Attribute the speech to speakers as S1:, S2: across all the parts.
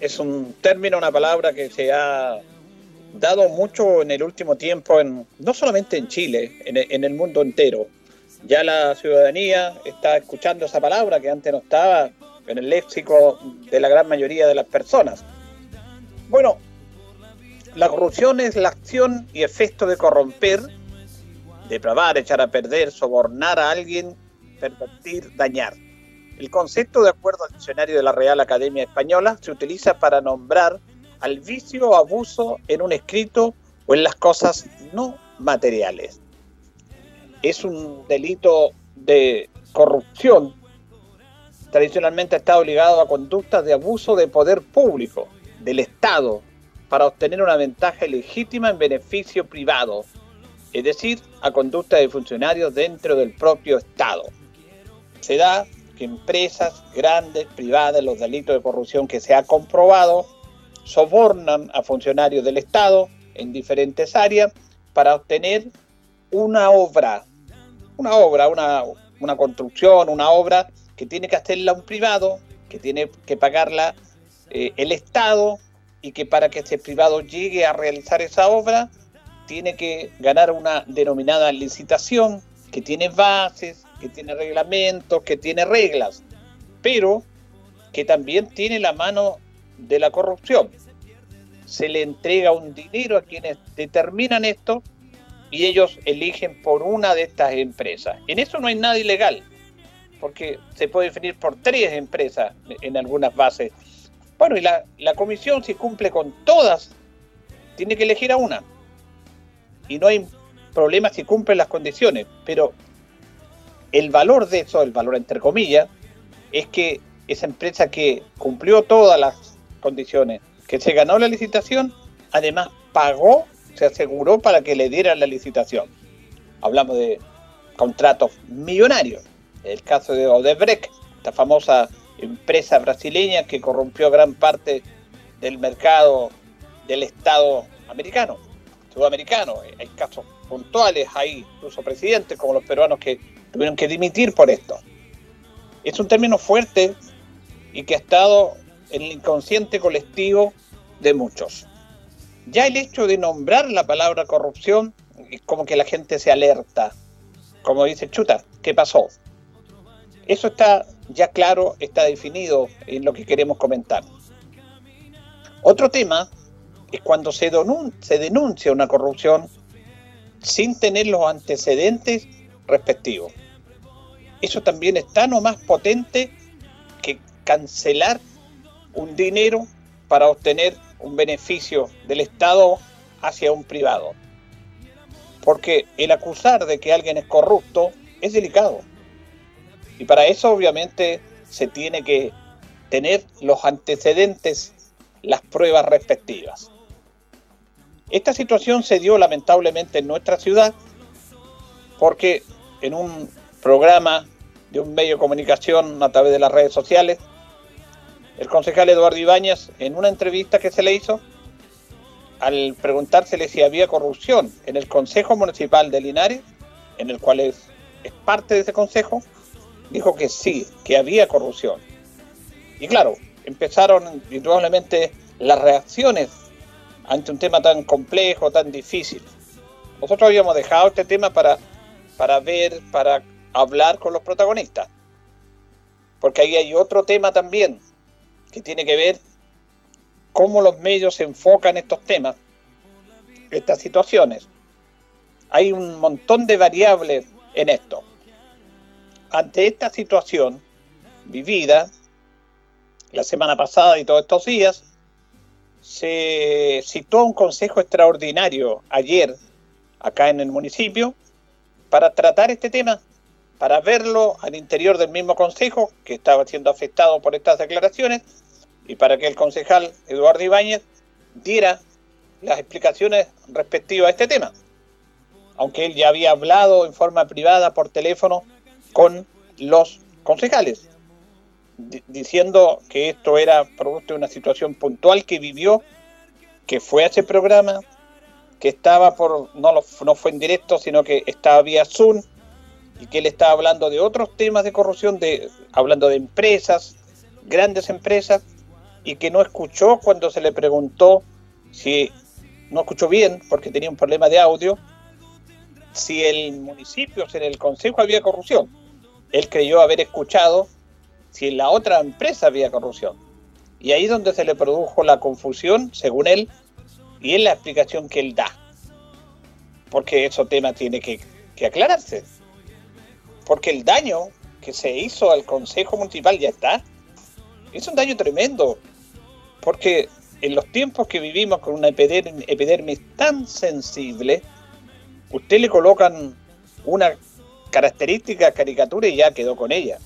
S1: Es un término, una palabra que se ha dado mucho en el último tiempo, en, no solamente en Chile, en, el mundo entero. Ya la ciudadanía está escuchando esa palabra que antes no estaba en el léxico de la gran mayoría de las personas. Bueno, la corrupción es la acción y efecto de corromper, depravar, echar a perder, sobornar a alguien, pervertir, dañar. El concepto, de acuerdo al diccionario de la Real Academia Española, se utiliza para nombrar al vicio o abuso en un escrito o en las cosas no materiales. Es un delito de corrupción. Tradicionalmente está obligado a conductas de abuso de poder público, del Estado, para obtener una ventaja legítima en beneficio privado, es decir, a conducta de funcionarios dentro del propio Estado. Se da que empresas grandes, privadas, los delitos de corrupción que se ha comprobado, sobornan a funcionarios del Estado en diferentes áreas para obtener una obra, una obra, una, una construcción, una obra que tiene que hacerla un privado, que tiene que pagarla eh, el Estado y que para que este privado llegue a realizar esa obra tiene que ganar una denominada licitación que tiene bases, que tiene reglamentos, que tiene reglas, pero que también tiene la mano de la corrupción. Se le entrega un dinero a quienes determinan esto y ellos eligen por una de estas empresas. En eso no hay nada ilegal, porque se puede definir por tres empresas en algunas bases. Bueno, y la, comisión si cumple con todas, tiene que elegir a una. Y no hay problema si cumple las condiciones, pero el valor de eso, el valor entre comillas, es que esa empresa que cumplió todas las condiciones, que se ganó la licitación, además pagó, se aseguró para que le dieran la licitación. Hablamos de contratos millonarios. El caso de Odebrecht, esta famosa empresa brasileña que corrompió gran parte del mercado del Estado americano, sudamericano. Hay casos puntuales, hay incluso presidentes como los peruanos que tuvieron que dimitir por esto. Es un término fuerte y que ha estado en el inconsciente colectivo de muchos. Ya el hecho de nombrar la palabra corrupción es como que la gente se alerta, como dice Chuta, ¿qué pasó? Eso está ya claro, está definido en lo que queremos comentar. Otro tema es cuando se, denuncia una corrupción sin tener los antecedentes respectivos. Eso también es tan o más potente que cancelar un dinero para obtener un beneficio del Estado hacia un privado. Porque el acusar de que alguien es corrupto es delicado. Y para eso obviamente se tiene que tener los antecedentes, las pruebas respectivas. Esta situación se dio lamentablemente en nuestra ciudad porque en un programa de un medio de comunicación a través de las redes sociales, el concejal Eduardo Ibáñez, en una entrevista que se le hizo, al preguntársele si había corrupción en el Consejo Municipal de Linares, en el cual es, es parte de ese consejo, dijo que sí, que había corrupción. Y claro, empezaron indudablemente las reacciones ante un tema tan complejo, tan difícil. Nosotros habíamos dejado este tema para para ver, para hablar con los protagonistas. Porque ahí hay otro tema también que tiene que ver cómo los medios enfocan estos temas, estas situaciones. Hay un montón de variables en esto. Ante esta situación vivida la semana pasada y todos estos días, se citó un consejo extraordinario ayer acá en el municipio para tratar este tema, para verlo al interior del mismo consejo que estaba siendo afectado por estas declaraciones y para que el concejal Eduardo Ibáñez diera las explicaciones respectivas a este tema. Aunque él ya había hablado en forma privada por teléfono con los concejales diciendo que esto era producto de una situación puntual que vivió, que fue a ese programa, que estaba por, no, no fue en directo, sino que estaba vía Zoom, y que él estaba hablando de otros temas de corrupción, de, hablando de empresas, grandes empresas, y que no escuchó cuando se le preguntó si, no escuchó bien, porque tenía un problema de audio, si el municipio, si en el consejo había corrupción. Él creyó haber escuchado si en la otra empresa había corrupción. Y ahí es donde se le produjo la confusión, según él, y es la explicación que él da. Porque ese tema tiene que, que aclararse. Porque el daño que se hizo al Consejo Municipal ya está. Es un daño tremendo. Porque en los tiempos que vivimos con una epidermis tan sensible, usted le colocan una característica caricatura y ya quedó con ella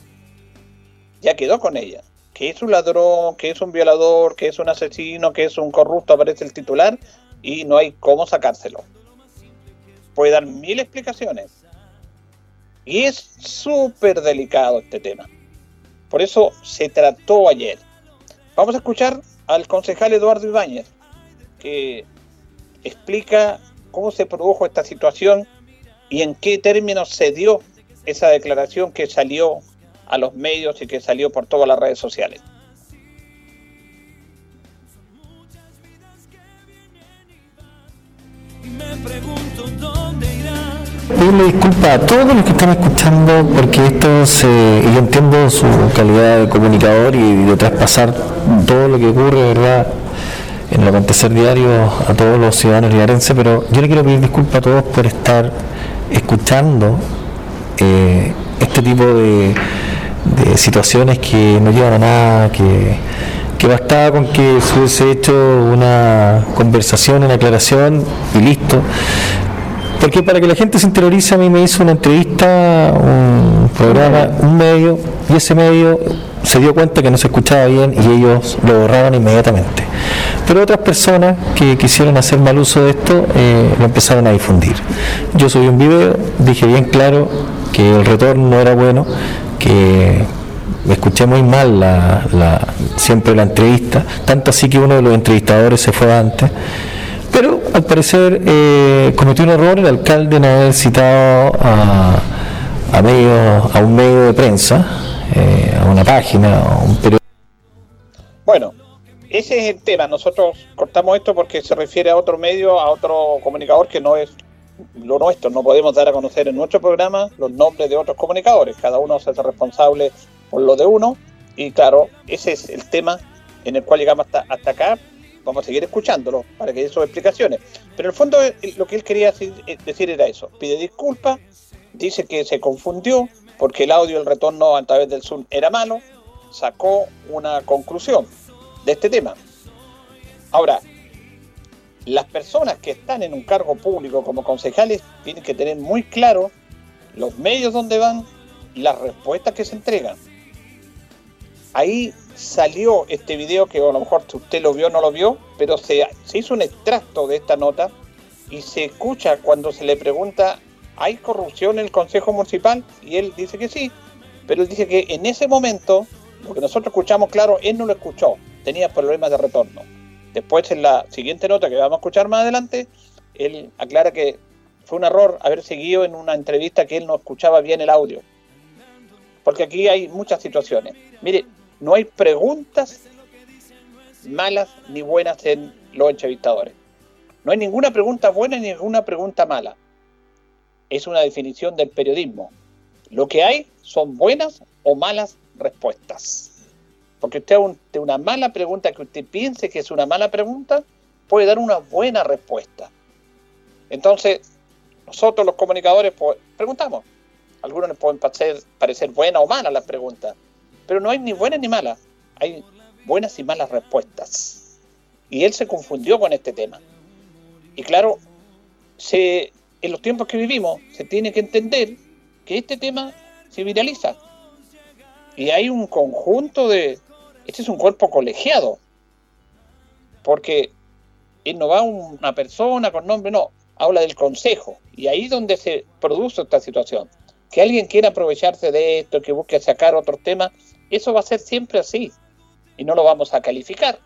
S1: ya quedó con ella. Que es un ladrón, que es un violador, que es un asesino, que es un corrupto, aparece el titular y no hay cómo sacárselo. Puede dar mil explicaciones. Y es súper delicado este tema. Por eso se trató ayer. Vamos a escuchar al concejal Eduardo Ibáñez, que explica cómo se produjo esta situación y en qué términos se dio esa declaración que salió a los medios y que salió por todas las redes sociales.
S2: Pedirle disculpas a todos los que están escuchando porque esto se, yo entiendo su calidad de comunicador y de traspasar todo lo que ocurre, ¿verdad? en el acontecer diario a todos los ciudadanos liarenses, pero yo le quiero pedir disculpas a todos por estar escuchando eh, este tipo de, de situaciones que no llevan a nada, que, que bastaba con que se hubiese hecho una conversación, una aclaración y listo. Porque para que la gente se interiorice, a mí me hizo una entrevista, un programa, un medio, y ese medio se dio cuenta que no se escuchaba bien y ellos lo borraban inmediatamente. Pero otras personas que quisieron hacer mal uso de esto eh, lo empezaron a difundir. Yo subí un video, dije bien claro que el retorno no era bueno, que escuché muy mal la, siempre la entrevista, tanto así que uno de los entrevistadores se fue antes. Al parecer eh, cometió un error el alcalde no haber citado a, a, medio, a un medio de prensa, eh, a una página, a un periódico.
S1: Bueno, ese es el tema. Nosotros cortamos esto porque se refiere a otro medio, a otro comunicador que no es lo nuestro. No podemos dar a conocer en nuestro programa los nombres de otros comunicadores. Cada uno se hace responsable por lo de uno. Y claro, ese es el tema en el cual llegamos hasta, hasta acá. Vamos a seguir escuchándolo para que dé sus explicaciones. Pero en el fondo eh, lo que él quería eh, decir era eso. Pide disculpas, dice que se confundió porque el audio, el retorno a través del Zoom era malo. Sacó una conclusión de este tema. Ahora, las personas que están en un cargo público como concejales tienen que tener muy claro los medios donde van y las respuestas que se entregan. Ahí salió este video que a lo mejor usted lo vio no lo vio, pero se, se hizo un extracto de esta nota y se escucha cuando se le pregunta, ¿hay corrupción en el Consejo Municipal? Y él dice que sí, pero él dice que en ese momento, lo que nosotros escuchamos claro, él no lo escuchó, tenía problemas de retorno. Después, en la siguiente nota que vamos a escuchar más adelante, él aclara que fue un error haber seguido en una entrevista que él no escuchaba bien el audio. Porque aquí hay muchas situaciones. Mire, no hay preguntas malas ni buenas en los entrevistadores. No hay ninguna pregunta buena ni ninguna pregunta mala. es una definición del periodismo. Lo que hay son buenas o malas respuestas. Porque usted ante una mala pregunta que usted piense que es una mala pregunta, puede dar una buena respuesta. Entonces, nosotros los comunicadores pues, preguntamos. Algunos les pueden parecer, parecer buena o mala las preguntas, pero no hay ni buenas ni malas, hay buenas y malas respuestas. Y él se confundió con este tema. Y claro, se, en los tiempos que vivimos se tiene que entender que este tema se viraliza. Y hay un conjunto de... Este es un cuerpo colegiado. Porque él no va una persona con nombre, no, habla del consejo. Y ahí es donde se produce esta situación. Que alguien quiera aprovecharse de esto, que busque sacar otros temas, eso va a ser siempre así. Y no lo vamos a calificar.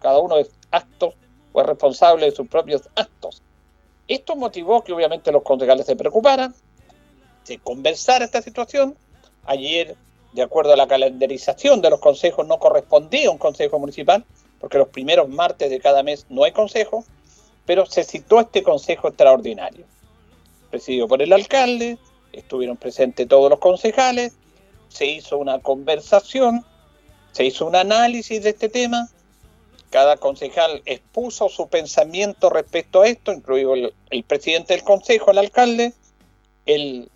S1: Cada uno es acto o es responsable de sus propios actos. Esto motivó que obviamente los concejales se preocuparan, se conversara esta situación. Ayer, de acuerdo a la calendarización de los consejos, no correspondía un consejo municipal, porque los primeros martes de cada mes no hay consejo, pero se citó este consejo extraordinario, presidido por el alcalde, estuvieron presentes todos los concejales, se hizo una conversación, se hizo un análisis de este tema, cada concejal expuso su pensamiento respecto a esto, incluido el, presidente del consejo, el alcalde, el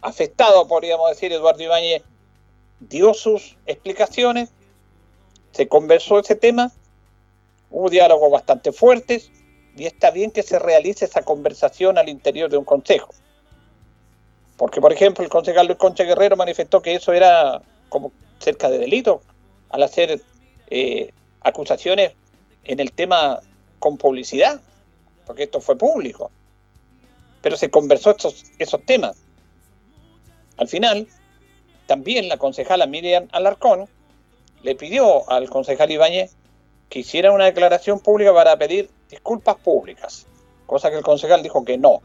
S1: afectado, podríamos decir, Eduardo Ibáñez, dio sus explicaciones, se conversó ese tema, hubo diálogos bastante fuertes y está bien que se realice esa conversación al interior de un consejo. Porque, por ejemplo, el concejal Luis Concha Guerrero manifestó que eso era como cerca de delito al hacer eh, acusaciones en el tema con publicidad, porque esto fue público. Pero se conversó estos, esos temas. Al final, también la concejala Miriam Alarcón le pidió al concejal Ibáñez que hiciera una declaración pública para pedir disculpas públicas, cosa que el concejal dijo que no.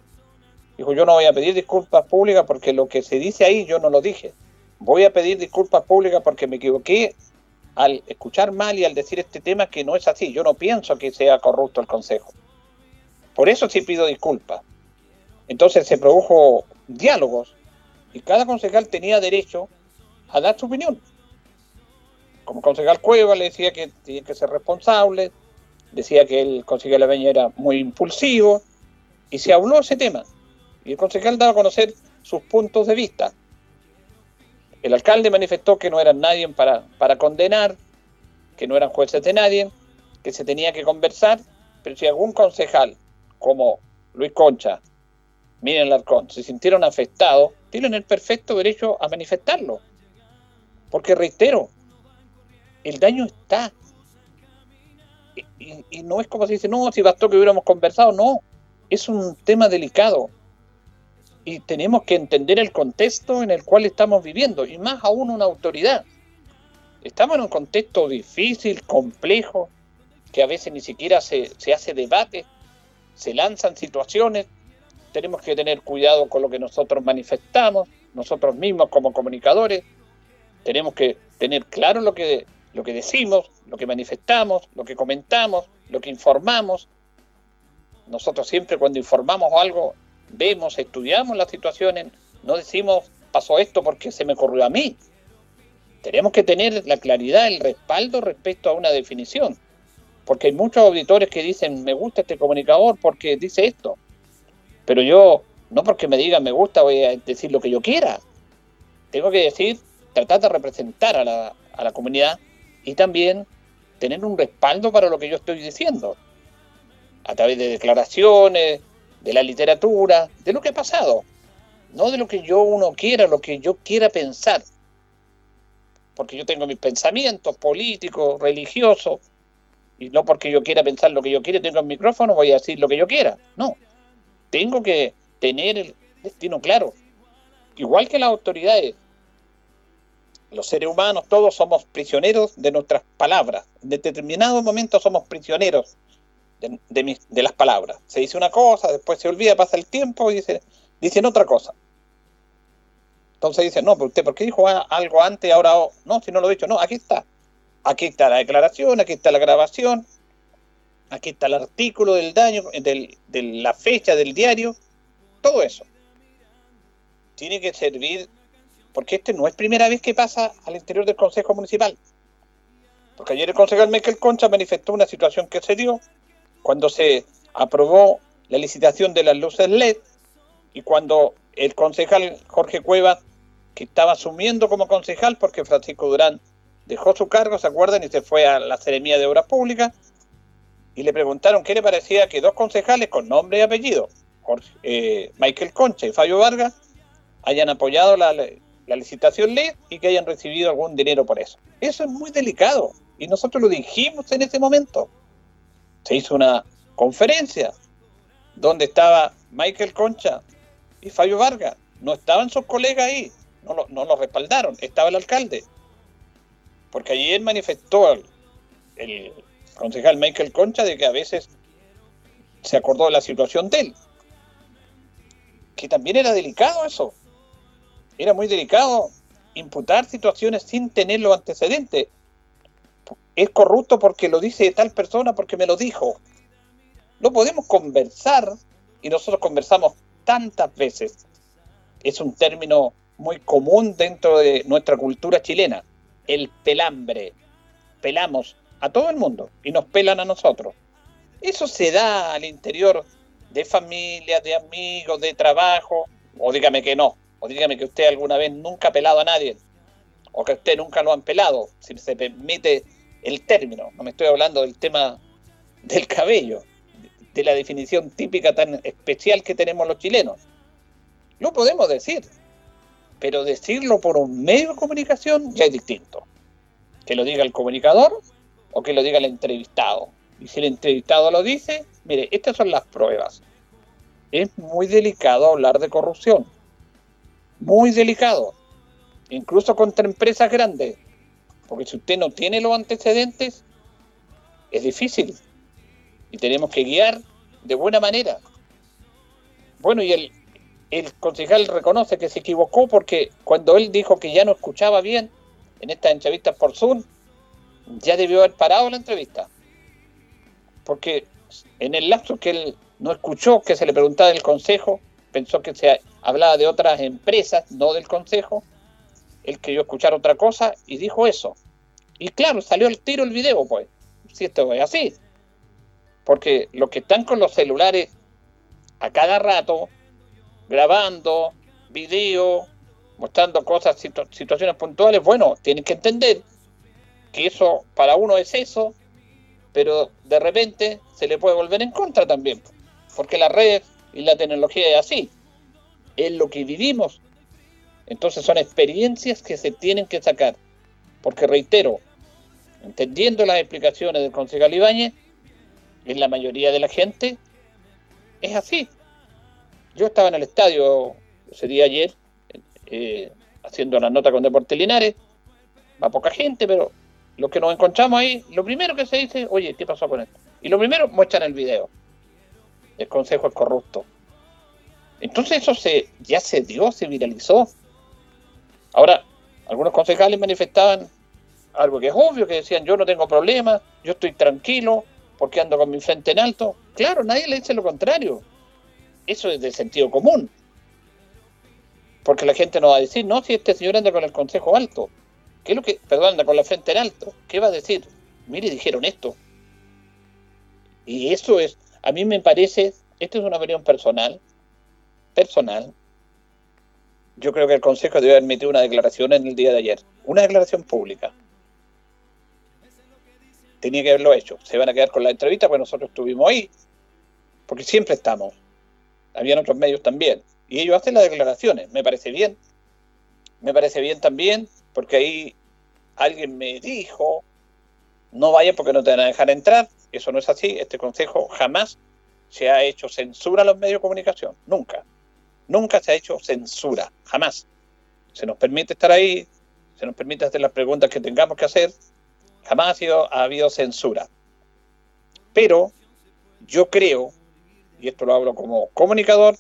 S1: Dijo, yo no voy a pedir disculpas públicas porque lo que se dice ahí yo no lo dije. Voy a pedir disculpas públicas porque me equivoqué al escuchar mal y al decir este tema que no es así. Yo no pienso que sea corrupto el consejo. Por eso sí pido disculpas. Entonces se produjo diálogos y cada concejal tenía derecho a dar su opinión como concejal Cueva le decía que tenía que ser responsable, decía que el concejal Aveña era muy impulsivo, y se habló ese tema. Y el concejal daba a conocer sus puntos de vista. El alcalde manifestó que no eran nadie para, para condenar, que no eran jueces de nadie, que se tenía que conversar, pero si algún concejal, como Luis Concha, Miren Larcón, se sintieron afectados, tienen el perfecto derecho a manifestarlo. Porque reitero, el daño está. Y, no es como si dice, no, si bastó que hubiéramos conversado, no, es un tema delicado. Y tenemos que entender el contexto en el cual estamos viviendo, y más aún una autoridad. Estamos en un contexto difícil, complejo, que a veces ni siquiera se, se hace debate, se lanzan situaciones, tenemos que tener cuidado con lo que nosotros manifestamos, nosotros mismos como comunicadores, tenemos que tener claro lo que lo que decimos, lo que manifestamos, lo que comentamos, lo que informamos. Nosotros siempre cuando informamos algo, vemos, estudiamos las situaciones, no decimos pasó esto porque se me ocurrió a mí. Tenemos que tener la claridad, el respaldo respecto a una definición. Porque hay muchos auditores que dicen, me gusta este comunicador porque dice esto. Pero yo, no porque me digan me gusta, voy a decir lo que yo quiera. Tengo que decir, tratar de representar a la, a la comunidad y también tener un respaldo para lo que yo estoy diciendo, a través de declaraciones, de la literatura, de lo que ha pasado, no de lo que yo uno quiera, lo que yo quiera pensar, porque yo tengo mis pensamientos políticos, religiosos, y no porque yo quiera pensar lo que yo quiera, tengo el micrófono, voy a decir lo que yo quiera, no, tengo que tener el destino claro, igual que las autoridades, los seres humanos, todos somos prisioneros de nuestras palabras. En determinados momentos somos prisioneros de, las palabras. Se dice una cosa, después se olvida, pasa el tiempo y dice, dicen otra cosa. Entonces dice, no, pero usted, ¿por qué dijo algo antes ahora no? Si no lo he dicho, no, aquí está. Aquí está la declaración, aquí está la grabación, aquí está el artículo del daño, de la fecha del diario, todo eso. tiene que servir, porque este no es primera vez que pasa al interior del Consejo Municipal. Porque ayer el concejal Michael Concha manifestó una situación que se dio cuando se aprobó la licitación de las luces LED y cuando el concejal Jorge Cueva, que estaba asumiendo como concejal porque Francisco Durán dejó su cargo, ¿se acuerdan? Y se fue a la Seremía de Obras Públicas y le preguntaron qué le parecía que dos concejales con nombre y apellido, eh, Michael Concha y Fabio Vargas, hayan apoyado la, la licitación LED y que hayan recibido algún dinero por eso. Eso es muy delicado y nosotros lo dijimos en ese momento. Se hizo una conferencia donde estaba Michael Concha y Fabio Vargas. No estaban sus colegas ahí, no lo, no lo respaldaron, estaba el alcalde. Porque ayer manifestó el, el concejal Michael Concha de que a veces se acordó de la situación de él. Que también era delicado eso. Era muy delicado imputar situaciones sin tener los antecedentes es corrupto porque lo dice tal persona, porque me lo dijo. No podemos conversar, y nosotros conversamos tantas veces. Es un término muy común dentro de nuestra cultura chilena, el pelambre. Pelamos a todo el mundo y nos pelan a nosotros. Eso se da al interior de familia, de amigos, de trabajo, o dígame que no, o dígame que usted alguna vez nunca ha pelado a nadie, o que usted nunca lo han pelado, si se permite el término, no me estoy hablando del tema del cabello, de la definición típica tan especial que tenemos los chilenos. Lo podemos decir, pero decirlo por un medio de comunicación ya es distinto. Que lo diga el comunicador o que lo diga el entrevistado. Y si el entrevistado lo dice, mire, estas son las pruebas. Es muy delicado hablar de corrupción. Muy delicado. Incluso contra empresas grandes. Porque si usted no tiene los antecedentes, es difícil. Y tenemos que guiar de buena manera. Bueno, y el, el concejal reconoce que se equivocó porque cuando él dijo que ya no escuchaba bien en esta entrevista por Zoom, ya debió haber parado la entrevista. Porque en el lapso que él no escuchó que se le preguntaba del consejo, pensó que se hablaba de otras empresas, no del consejo, él quería escuchar otra cosa y dijo eso. Y claro, salió el tiro el video, pues. Si esto es así. Porque los que están con los celulares a cada rato, grabando, video, mostrando cosas, situaciones puntuales, bueno, tienen que entender que eso para uno es eso, pero de repente se le puede volver en contra también. Porque la red y la tecnología es así. Es lo que vivimos entonces son experiencias que se tienen que sacar. Porque reitero, entendiendo las explicaciones del concejal Ibáñez, en la mayoría de la gente es así. Yo estaba en el estadio ese día ayer, eh, haciendo una nota con Deportes Linares, va poca gente, pero lo que nos encontramos ahí, lo primero que se dice, oye, ¿qué pasó con esto? Y lo primero, muestran el video. El consejo es corrupto. Entonces eso se, ya se dio, se viralizó. Ahora, algunos concejales manifestaban algo que es obvio, que decían yo no tengo problema, yo estoy tranquilo porque ando con mi frente en alto. Claro, nadie le dice lo contrario. Eso es de sentido común. Porque la gente no va a decir, no, si este señor anda con el consejo alto. ¿Qué es lo que, perdón, anda con la frente en alto? ¿Qué va a decir? Mire, dijeron esto. Y eso es, a mí me parece, esto es una opinión personal, personal, yo creo que el Consejo debe emitido una declaración en el día de ayer, una declaración pública. Tenía que haberlo hecho. Se van a quedar con la entrevista porque nosotros estuvimos ahí, porque siempre estamos. Habían otros medios también. Y ellos hacen las declaraciones. Me parece bien. Me parece bien también, porque ahí alguien me dijo, no vaya porque no te van a dejar entrar. Eso no es así. Este consejo jamás se ha hecho censura a los medios de comunicación. Nunca. Nunca se ha hecho censura, jamás. Se nos permite estar ahí, se nos permite hacer las preguntas que tengamos que hacer, jamás ha, sido, ha habido censura. Pero yo creo, y esto lo hablo como comunicador,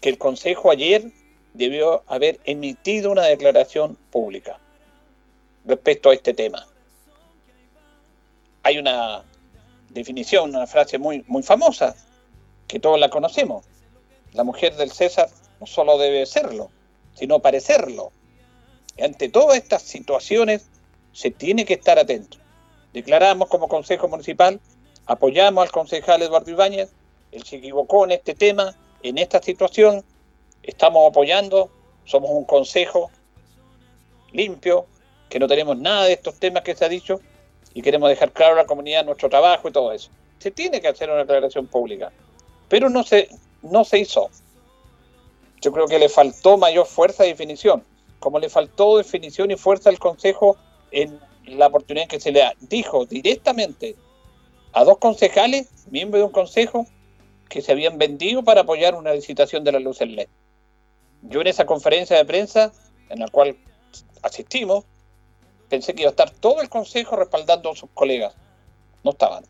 S1: que el Consejo ayer debió haber emitido una declaración pública respecto a este tema. Hay una definición, una frase muy, muy famosa, que todos la conocemos, la mujer del César no solo debe serlo, sino parecerlo. ante todas estas situaciones se tiene que estar atento. Declaramos como Consejo Municipal, apoyamos al concejal Eduardo Ibáñez, él se equivocó en este tema, en esta situación, estamos apoyando, somos un consejo limpio, que no tenemos nada de estos temas que se ha dicho y queremos dejar claro a la comunidad nuestro trabajo y todo eso. Se tiene que hacer una declaración pública, pero no se, no se hizo. Yo creo que le faltó mayor fuerza y definición, como le faltó definición y fuerza al Consejo en la oportunidad que se le dijo directamente a dos concejales, miembros de un consejo, que se habían vendido para apoyar una licitación de la luz en LED. Yo en esa conferencia de prensa, en la cual asistimos, pensé que iba a estar todo el consejo respaldando a sus colegas. No estaban.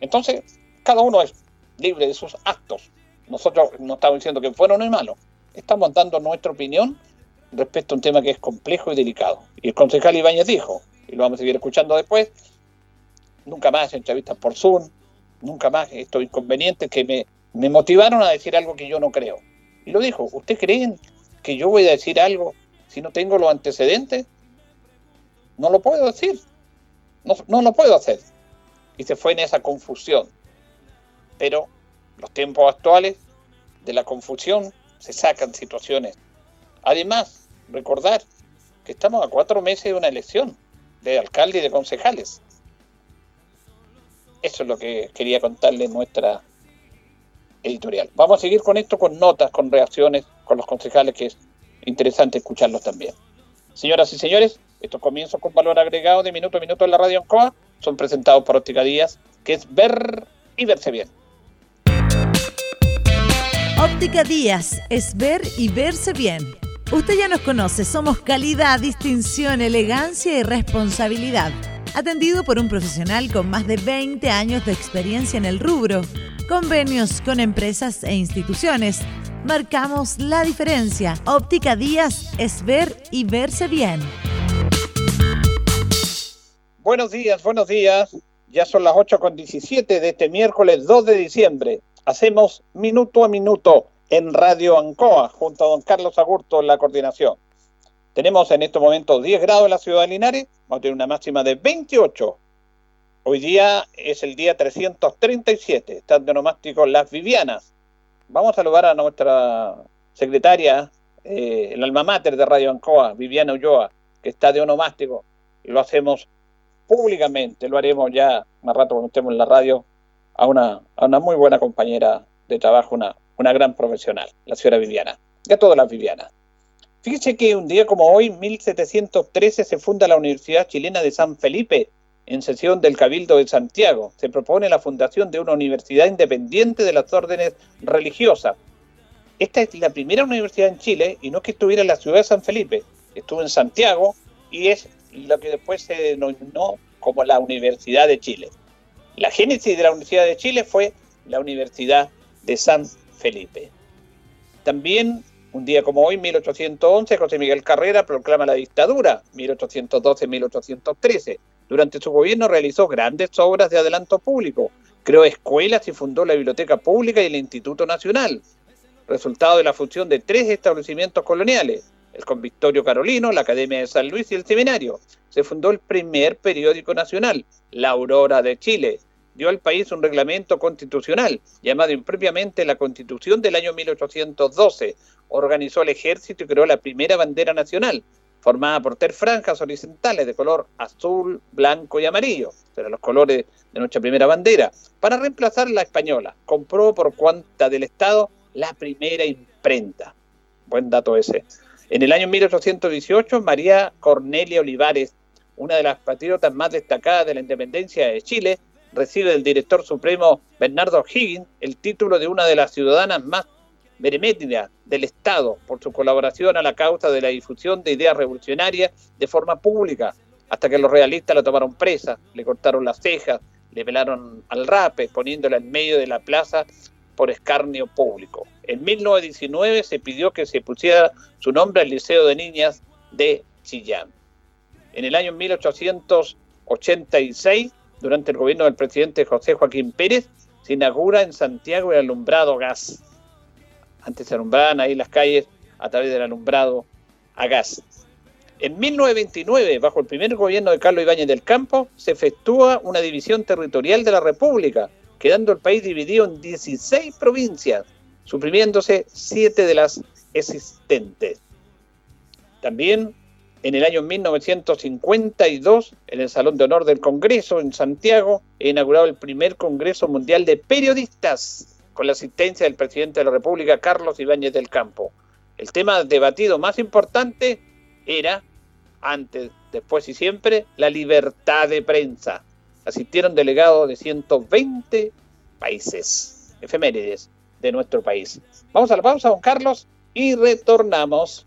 S1: Entonces, cada uno es libre de sus actos. Nosotros no estamos diciendo que fueron no malo. Estamos dando nuestra opinión respecto a un tema que es complejo y delicado. Y el concejal Ibáñez dijo, y lo vamos a seguir escuchando después, nunca más entrevistas por Zoom, nunca más estos inconvenientes que me, motivaron a decir algo que yo no creo. Y lo dijo, ¿usted creen que yo voy a decir algo si no tengo los antecedentes? No lo puedo decir. No lo puedo hacer. Y se fue en esa confusión. Pero los tiempos actuales de la confusión se sacan situaciones. Además, recordar que estamos a cuatro meses de una elección de alcalde y de concejales. Eso es lo que quería contarle nuestra editorial. Vamos a seguir con esto, con notas, con reacciones, con los concejales, que es interesante escucharlos también. Señoras y señores, estos comienzos con valor agregado de minuto a minuto en la radio Ancoa son presentados por Óptica Díaz, que es ver y verse bien.
S3: Óptica Díaz es ver y verse bien. Usted ya nos conoce, somos calidad, distinción, elegancia y responsabilidad. Atendido por un profesional con más de 20 años de experiencia en el rubro. Convenios con empresas e instituciones. Marcamos la diferencia. Óptica Díaz es ver y verse bien.
S1: Buenos días, buenos días. Ya son las 8 con 17 de este miércoles 2 de diciembre. Hacemos minuto a minuto en Radio Ancoa junto a don Carlos Agurto en la coordinación. Tenemos en estos momentos 10 grados en la ciudad de Linares, vamos a tener una máxima de 28. Hoy día es el día 337, están de onomásticos Las Vivianas. Vamos a saludar a nuestra secretaria, eh, el alma mater de Radio Ancoa, Viviana Ulloa, que está de onomástico, y lo hacemos públicamente, lo haremos ya más rato cuando estemos en la radio, a una, a una muy buena compañera de trabajo, una, una gran profesional, la señora Viviana, y a todas las Vivianas. Fíjese que un día como hoy, 1713, se funda la Universidad Chilena de San Felipe, en sesión del Cabildo de Santiago. Se propone la fundación de una universidad independiente de las órdenes religiosas. Esta es la primera universidad en Chile y no que estuviera en la ciudad de San Felipe, estuvo en Santiago y es lo que después se denominó como la Universidad de Chile. La génesis de la Universidad de Chile fue la Universidad de San Felipe. También, un día como hoy, 1811, José Miguel Carrera proclama la dictadura, 1812-1813. Durante su gobierno realizó grandes obras de adelanto público, creó escuelas y fundó la Biblioteca Pública y el Instituto Nacional, resultado de la fusión de tres establecimientos coloniales, el Convictorio Carolino, la Academia de San Luis y el Seminario. Se fundó el primer periódico nacional, La Aurora de Chile. Dio al país un reglamento constitucional, llamado impropiamente la Constitución del año 1812. Organizó el ejército y creó la primera bandera nacional, formada por tres franjas horizontales de color azul, blanco y amarillo, eran los colores de nuestra primera bandera, para reemplazar la española. Compró por cuenta del Estado la primera imprenta. Buen dato ese. En el año 1818, María Cornelia Olivares, una de las patriotas más destacadas de la independencia de Chile, recibe del director supremo Bernardo Higgins el título de una de las ciudadanas más beremétrica del Estado por su colaboración a la causa de la difusión de ideas revolucionarias de forma pública, hasta que los realistas la tomaron presa, le cortaron las cejas, le pelaron al rape, poniéndola en medio de la plaza por escarnio público. En 1919 se pidió que se pusiera su nombre al Liceo de Niñas de Chillán. En el año 1886, durante el gobierno del presidente José Joaquín Pérez, se inaugura en Santiago el alumbrado gas Antes se alumbraban ahí las calles a través del alumbrado a gas. En 1929, bajo el primer gobierno de Carlos Ibáñez del Campo, se efectúa una división territorial de la República, quedando el país dividido en 16 provincias, suprimiéndose 7 de las existentes. También en el año 1952, en el Salón de Honor del Congreso en Santiago, he inaugurado el primer Congreso Mundial de Periodistas, con la asistencia del presidente de la República, Carlos Ibáñez del Campo. El tema debatido más importante era, antes, después y siempre, la libertad de prensa. Asistieron delegados de 120 países, efemérides de nuestro país. Vamos a la pausa, don Carlos, y retornamos.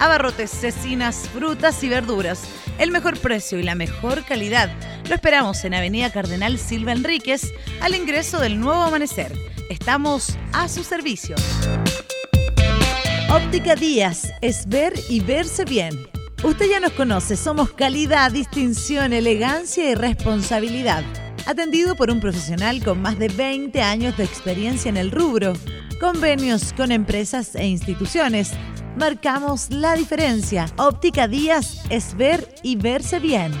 S3: Abarrotes, cecinas, frutas y verduras el mejor precio y la mejor calidad. Lo esperamos en Avenida Cardenal Silva Enríquez, al ingreso del nuevo amanecer. Estamos a su servicio. Óptica Díaz es ver y verse bien. Usted ya nos conoce, somos calidad, distinción, elegancia y responsabilidad. Atendido por un profesional con más de 20 años de experiencia en el rubro, convenios con empresas e instituciones marcamos la diferencia. Óptica Díaz es ver y verse bien.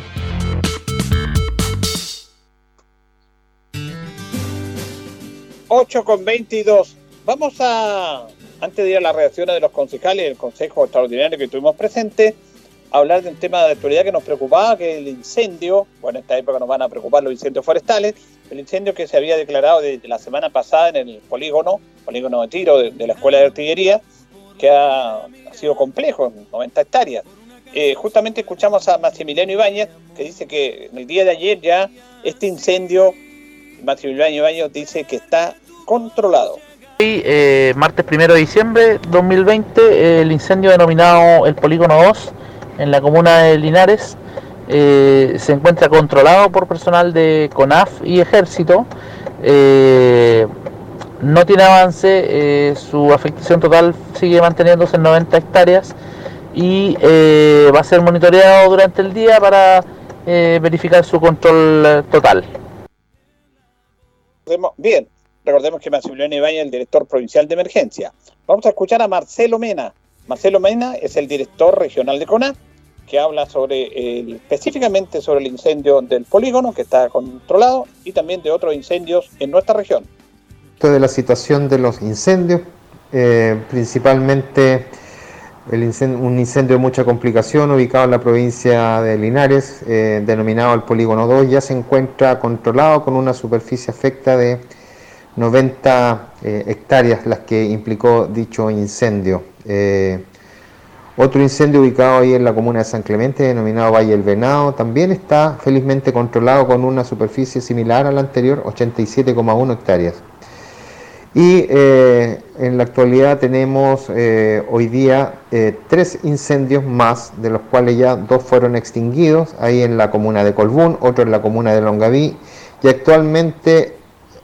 S1: Ocho con 22. Vamos a, antes de ir a las reacciones de los concejales del Consejo Extraordinario que tuvimos presente, hablar de un tema de actualidad que nos preocupaba, que es el incendio. Bueno, en esta época nos van a preocupar los incendios forestales. El incendio que se había declarado de la semana pasada en el polígono, polígono de tiro de la Escuela de Artillería, que ha, sido complejo, 90 hectáreas. Eh, justamente escuchamos a Maximiliano Ibáñez, que dice que en el día de ayer ya este incendio, Maximiliano Ibáñez dice que está controlado.
S4: Hoy, eh, martes 1 de diciembre 2020, el incendio denominado el Polígono 2 en la comuna de Linares eh, se encuentra controlado por personal de CONAF y Ejército no tiene avance, eh, su afectación total sigue manteniéndose en 90 hectáreas y eh, va a ser monitoreado durante el día para eh, verificar su control total.
S1: Bien, recordemos que Maximiliano Ibañez es el director provincial de emergencia. Vamos a escuchar a Marcelo Mena. Marcelo Mena es el director regional de CONA, que habla sobre específicamente sobre el incendio del polígono que está controlado y también de otros incendios en nuestra región
S5: de la situación de los incendios, eh, principalmente un incendio de mucha complicación ubicado en la provincia de Linares, eh, denominado el Polígono 2, ya se encuentra controlado con una superficie afecta de 90 eh, hectáreas las que implicó dicho incendio. Otro incendio ubicado ahí en la comuna de San Clemente, denominado Valle el Venado, también está felizmente controlado con una superficie similar a la anterior, 87,1 hectáreas. Y eh, en la actualidad tenemos eh, hoy día eh, tres incendios más, de los cuales ya dos fueron extinguidos, ahí en la comuna de Colbún, otro en la comuna de Longaví, y actualmente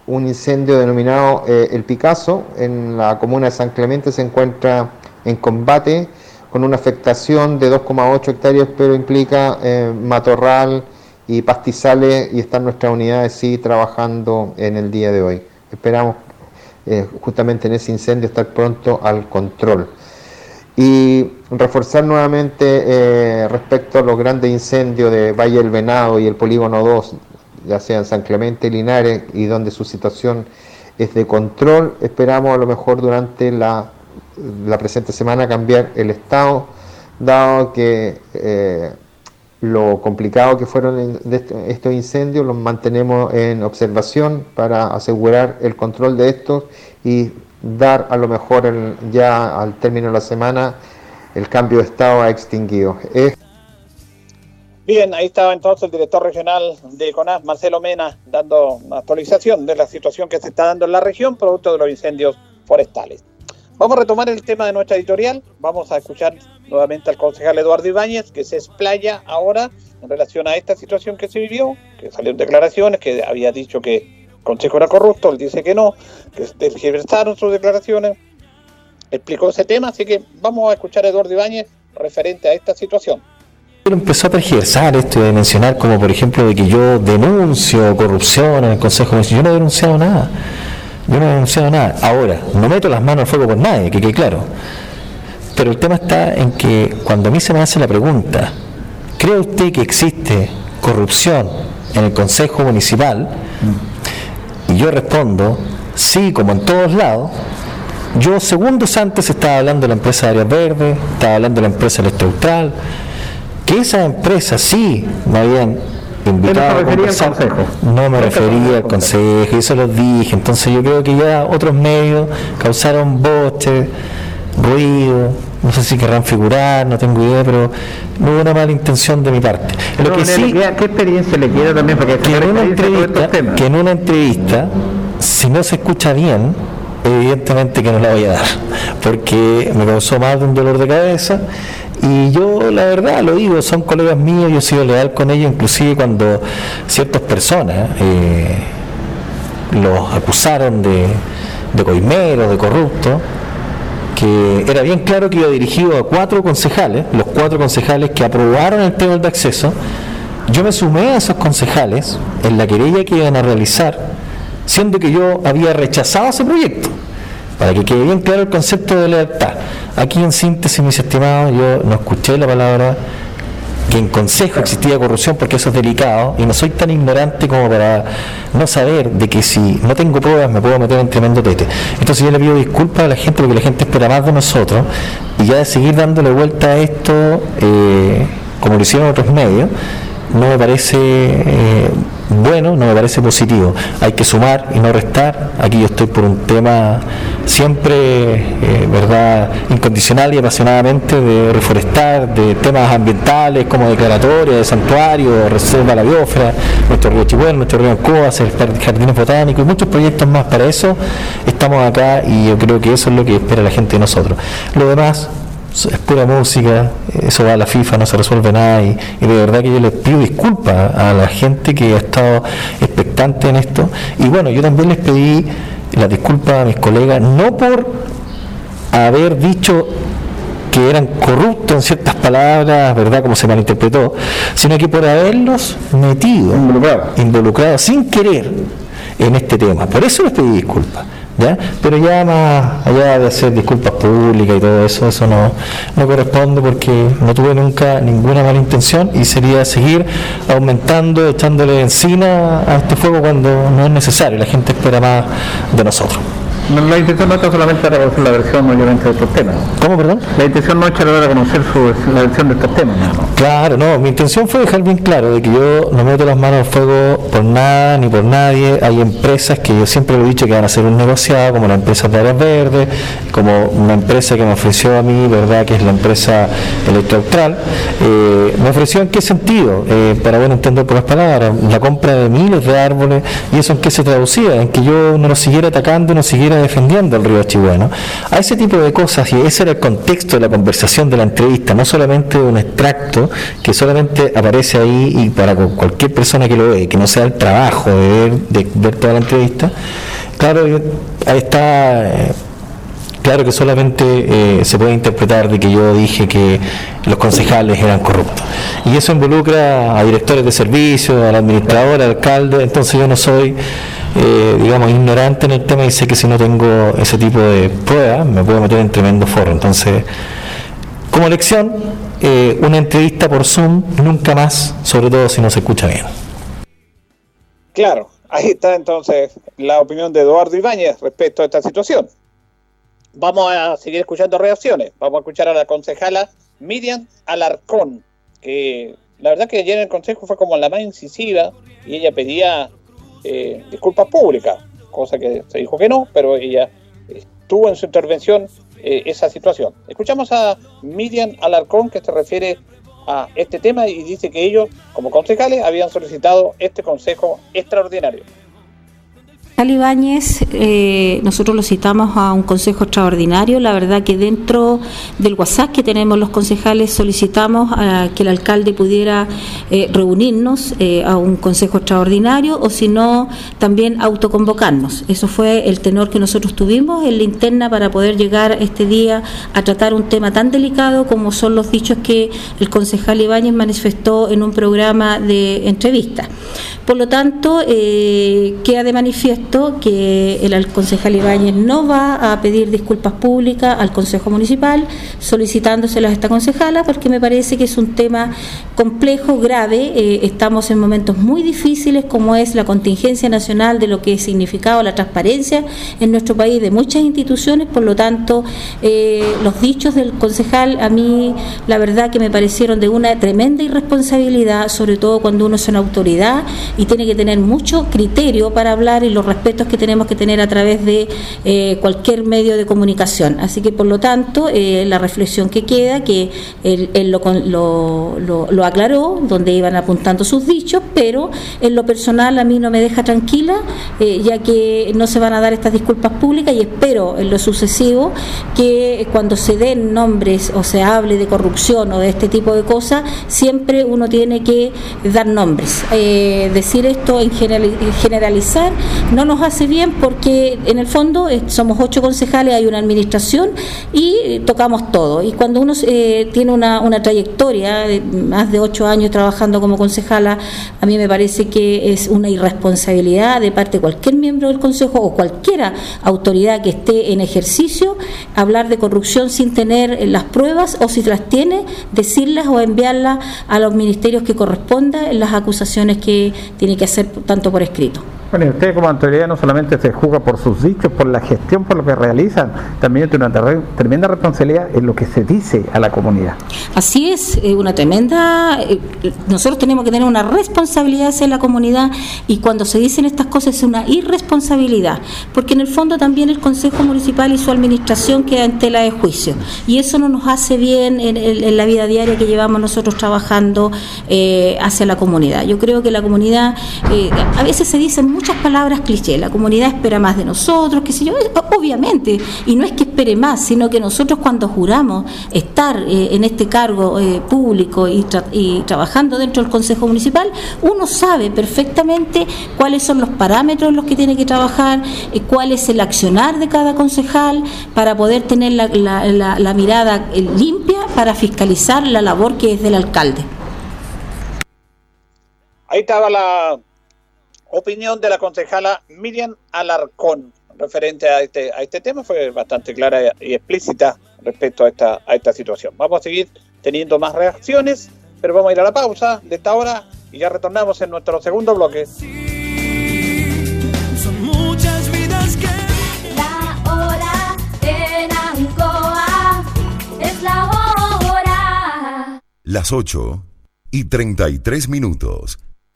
S5: un incendio denominado El Picasso en la comuna de San Clemente se encuentra en combate con una afectación de 2,8 hectáreas, pero implica matorral y pastizales y están nuestras unidades sí trabajando en el día de hoy. Esperamos eh, justamente en ese incendio estar pronto al control. Y reforzar nuevamente eh, respecto a los grandes incendios de Valle del Venado y el Polígono 2, ya sea en San Clemente, Linares, y donde su situación es de control, esperamos a lo mejor durante la, la presente semana cambiar el estado, dado que eh, lo complicado que fueron estos incendios, los mantenemos en observación para asegurar el control de estos y dar a lo mejor ya al término de la semana el cambio de estado a extinguido.
S1: Bien, ahí estaba entonces el director regional de CONAS, Marcelo Mena, dando una actualización de la situación que se está dando en la región producto de los incendios forestales. Vamos a retomar el tema de nuestra editorial. Vamos a escuchar nuevamente al concejal Eduardo Ibáñez, que se explaya ahora en relación a esta situación que se vivió, que salieron declaraciones, que había dicho que el consejo era corrupto, él dice que no, que tergiversaron sus declaraciones. Explicó ese tema, así que vamos a escuchar a Eduardo Ibáñez referente a esta situación
S2: empezó a tergiversar esto de mencionar como por ejemplo de que yo denuncio corrupción en el Consejo Yo no he denunciado nada. Yo no he denunciado nada. Ahora, no meto las manos al fuego por nadie, que quede claro. Pero el tema está en que cuando a mí se me hace la pregunta, ¿cree usted que existe corrupción en el Consejo Municipal? Y yo respondo, sí, como en todos lados. Yo segundos antes estaba hablando de la empresa de Áreas Verdes, estaba hablando de la empresa Electroaustral, que esas empresas sí me habían invitado a conversar. No me refería al consejo, eso lo dije. Entonces yo creo que ya otros medios causaron boche, ruido, no sé si querrán figurar, no tengo idea, pero no hubo una mala intención de mi parte.
S6: Lo que sí, ¿Qué experiencia le quiere también? Porque
S2: que, en una entrevista, que en una entrevista, si no se escucha bien, evidentemente que no la voy a dar, porque me causó más de un dolor de cabeza y yo la verdad lo digo, son colegas míos, yo he sido leal con ellos, inclusive cuando ciertas personas eh, los acusaron de, de coimeros, de corruptos, que era bien claro que iba dirigido a cuatro concejales, los cuatro concejales que aprobaron el tema de acceso, yo me sumé a esos concejales en la querella que iban a realizar, siendo que yo había rechazado ese proyecto para que quede bien claro el concepto de lealtad. Aquí en síntesis, mis estimados, yo no escuché la palabra que en consejo existía corrupción porque eso es delicado y no soy tan ignorante como para no saber de que si no tengo pruebas me puedo meter en tremendo tete. Entonces yo le pido disculpas a la gente porque la gente espera más de nosotros y ya de seguir dándole vuelta a esto eh, como lo hicieron otros medios, no me parece eh, bueno, no me parece positivo. Hay que sumar y no restar. Aquí yo estoy por un tema siempre, eh, ¿verdad?, incondicional y apasionadamente de reforestar, de temas ambientales como declaratoria de santuario, reserva la biosfera, nuestro río Chihuahua, nuestro río Ancoa, jardines botánicos y muchos proyectos más. Para eso estamos acá y yo creo que eso es lo que espera la gente de nosotros. Lo demás es pura música, eso va a la FIFA, no se resuelve nada y, de verdad que yo les pido disculpas a la gente que ha estado expectante en esto y bueno, yo también les pedí la disculpa a mis colegas, no por haber dicho que eran corruptos en ciertas palabras, ¿verdad? Como se malinterpretó, sino que por haberlos metido, involucrados sin querer en este tema. Por eso les pedí disculpas. Pero ya más allá de hacer disculpas públicas y todo eso, eso no, no corresponde porque no tuve nunca ninguna mala intención y sería seguir aumentando, echándole encina a este fuego cuando no es necesario. La gente espera más de nosotros.
S6: La intención no es solamente reconocer la versión obviamente de estos temas.
S2: ¿Cómo, perdón?
S6: La intención no es reconocer su, la versión de estos temas.
S2: Claro, no, mi intención fue dejar bien claro de que yo no meto las manos al fuego por nada ni por nadie. Hay empresas que yo siempre he dicho que van a hacer un negociado, como la empresa de Áreas Verdes, como una empresa que me ofreció a mí, ¿verdad? Que es la empresa Electroaustral. Eh, me ofreció en qué sentido, eh, para bueno entender por las palabras, la compra de miles de árboles, y eso en qué se traducía, en que yo no lo siguiera atacando, no siguiera defendiendo el río Chihuahua. A ese tipo de cosas, y ese era el contexto de la conversación de la entrevista, no solamente un extracto que solamente aparece ahí y para cualquier persona que lo ve, que no sea el trabajo de ver, toda la entrevista, claro, ahí está... Eh, claro que solamente eh, se puede interpretar de que yo dije que los concejales eran corruptos. Y eso involucra a directores de servicios, al administrador, al alcalde, entonces yo no soy eh, digamos, ignorante en el tema y sé que si no tengo ese tipo de pruebas me puedo meter en tremendo foro. Entonces, como lección, eh, una entrevista por Zoom nunca más, sobre todo si no se escucha bien.
S1: Claro, ahí está entonces la opinión de Eduardo Ibáñez respecto a esta situación. Vamos a seguir escuchando reacciones. Vamos a escuchar a la concejala Miriam Alarcón, que la verdad que ayer en el Consejo fue como la más incisiva y ella pedía eh, disculpas públicas, cosa que se dijo que no, pero ella tuvo en su intervención eh, esa situación. Escuchamos a Miriam Alarcón que se refiere a este tema y dice que ellos, como concejales, habían solicitado este consejo extraordinario.
S7: Ibáñez, eh, nosotros lo citamos a un consejo extraordinario. La verdad que dentro del WhatsApp que tenemos los concejales solicitamos a que el alcalde pudiera eh, reunirnos eh, a un consejo extraordinario o si no, también autoconvocarnos. Eso fue el tenor que nosotros tuvimos en la interna para poder llegar este día a tratar un tema tan delicado como son los dichos que el concejal Ibáñez manifestó en un programa de entrevista. Por lo tanto, queda de manifiesto que el concejal Ibáñez no va a pedir disculpas públicas al Consejo Municipal solicitándoselas a esta concejala porque me parece que es un tema complejo, grave. Eh, estamos en momentos muy difíciles como es la contingencia nacional de lo que ha significado la transparencia en nuestro país de muchas instituciones. Por lo tanto, eh, los dichos del concejal a mí la verdad que me parecieron de una tremenda irresponsabilidad, sobre todo cuando uno es una autoridad y tiene que tener mucho criterio para hablar y los respetos que tenemos que tener a través de eh, cualquier medio de comunicación. Así que, por lo tanto, eh, la reflexión que queda, que él, lo, lo, aclaró, donde iban apuntando sus dichos, pero en lo personal a mí no me deja tranquila, eh, ya que no se van a dar estas disculpas públicas y espero en lo sucesivo que cuando se den nombres o se hable de corrupción o de este tipo de cosas, siempre uno tiene que dar nombres. decir esto en generalizar no nos hace bien porque en el fondo eh, somos ocho concejales, hay una administración y tocamos todo. Y cuando uno eh, tiene una, una, trayectoria de más de ocho años trabajando como concejala, a mí me parece que es una irresponsabilidad de parte de cualquier miembro del Consejo o cualquiera autoridad que esté en ejercicio hablar de corrupción sin tener las pruebas o si las tiene, decirlas o enviarlas a los ministerios que corresponda en las acusaciones que tiene que hacer tanto por escrito.
S6: Bueno, y usted como autoridad no solamente se juzga por sus dichos, por la gestión, por lo que realizan, también tiene una tremenda responsabilidad en lo que se dice a la comunidad.
S7: Así es, una tremenda... Eh, nosotros tenemos que tener una responsabilidad hacia la comunidad y cuando se dicen estas cosas es una irresponsabilidad, porque en el fondo también el Consejo Municipal y su administración queda en tela de juicio y eso no nos hace bien en, la vida diaria que llevamos nosotros trabajando eh, hacia la comunidad. Yo creo que la comunidad, eh, a veces se dicen muchas palabras la comunidad espera más de nosotros, qué sé yo, obviamente, y no es que espere más, sino que nosotros cuando juramos estar eh, en este cargo eh, público y, trabajando dentro del Consejo Municipal, uno sabe perfectamente cuáles son los parámetros en los que tiene que trabajar, eh, cuál es el accionar de cada concejal para poder tener la mirada limpia para fiscalizar la labor que es del alcalde.
S1: Ahí estaba la opinión de la concejala Miriam Alarcón referente a este, a este tema fue bastante clara y explícita respecto a esta, a esta situación. Vamos a seguir teniendo más reacciones, pero vamos a ir a la pausa de esta hora y ya retornamos en nuestro segundo bloque. son muchas vidas que... La hora en Ancoa
S8: es la hora. Las 8 y 33 minutos.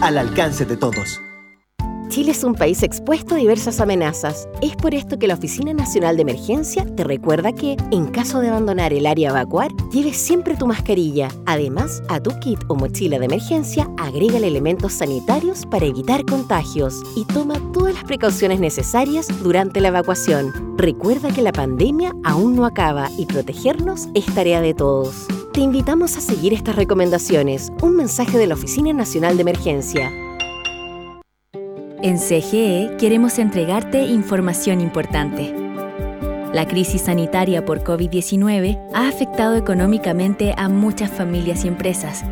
S9: al alcance de todos.
S10: Chile es un país expuesto a diversas amenazas. Es por esto que la Oficina Nacional de Emergencia te recuerda que, en caso de abandonar el área a evacuar, lleves siempre tu mascarilla. Además, a tu kit o mochila de emergencia, agrega elementos sanitarios para evitar contagios y toma todas las precauciones necesarias durante la evacuación. Recuerda que la pandemia aún no acaba y protegernos es tarea de todos. Te invitamos a seguir estas recomendaciones. Un mensaje de la Oficina Nacional de Emergencia.
S11: En CGE queremos entregarte información importante. La crisis sanitaria por COVID-19 ha afectado económicamente a muchas familias y empresas.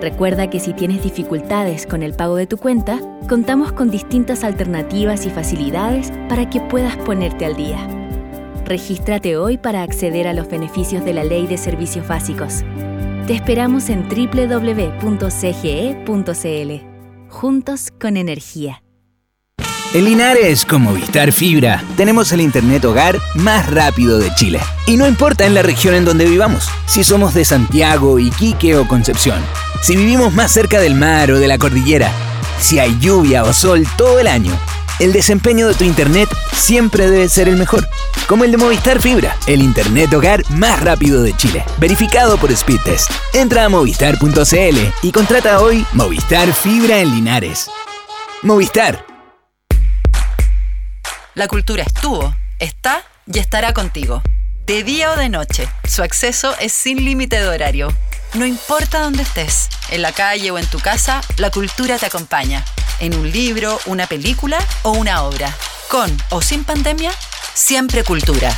S11: Recuerda que si tienes dificultades con el pago de tu cuenta, contamos con distintas alternativas y facilidades para que puedas ponerte al día. Regístrate hoy para acceder a los beneficios de la Ley de Servicios Básicos. Te esperamos en www.cge.cl. Juntos con energía.
S12: En Linares, con Movistar Fibra, tenemos el Internet hogar más rápido de Chile. Y no importa en la región en donde vivamos, si somos de Santiago, Iquique o Concepción, si vivimos más cerca del mar o de la cordillera, si hay lluvia o sol todo el año, el desempeño de tu Internet siempre debe ser el mejor. Como el de Movistar Fibra, el Internet hogar más rápido de Chile. Verificado por Speedtest. Entra a movistar.cl y contrata hoy Movistar Fibra en Linares. Movistar
S13: la cultura estuvo, está y estará contigo. De día o de noche, su acceso es sin límite de horario. No importa dónde estés, en la calle o en tu casa, la cultura te acompaña. En un libro, una película o una obra. Con o sin pandemia, siempre cultura.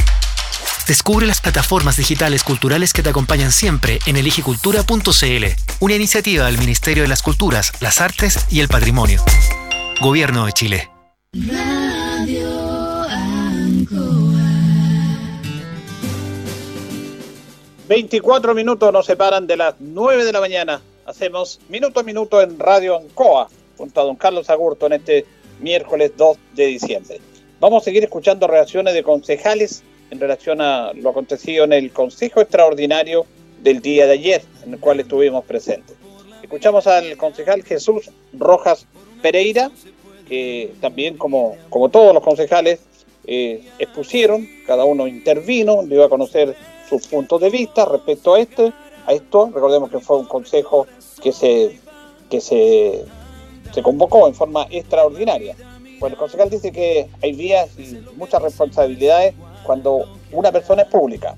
S14: Descubre las plataformas digitales culturales que te acompañan siempre en eligicultura.cl, una iniciativa del Ministerio de las Culturas, las Artes y el Patrimonio. Gobierno de Chile.
S1: 24 minutos nos separan de las 9 de la mañana. Hacemos minuto a minuto en Radio Ancoa junto a don Carlos Agurto en este miércoles 2 de diciembre. Vamos a seguir escuchando reacciones de concejales en relación a lo acontecido en el Consejo Extraordinario del día de ayer, en el cual estuvimos presentes. Escuchamos al concejal Jesús Rojas Pereira, que también como, como todos los concejales eh, expusieron, cada uno intervino, dio a conocer sus puntos de vista respecto a este, a esto. Recordemos que fue un consejo que se, que se, se convocó en forma extraordinaria. Bueno, el concejal dice que hay vías y muchas responsabilidades cuando una persona es pública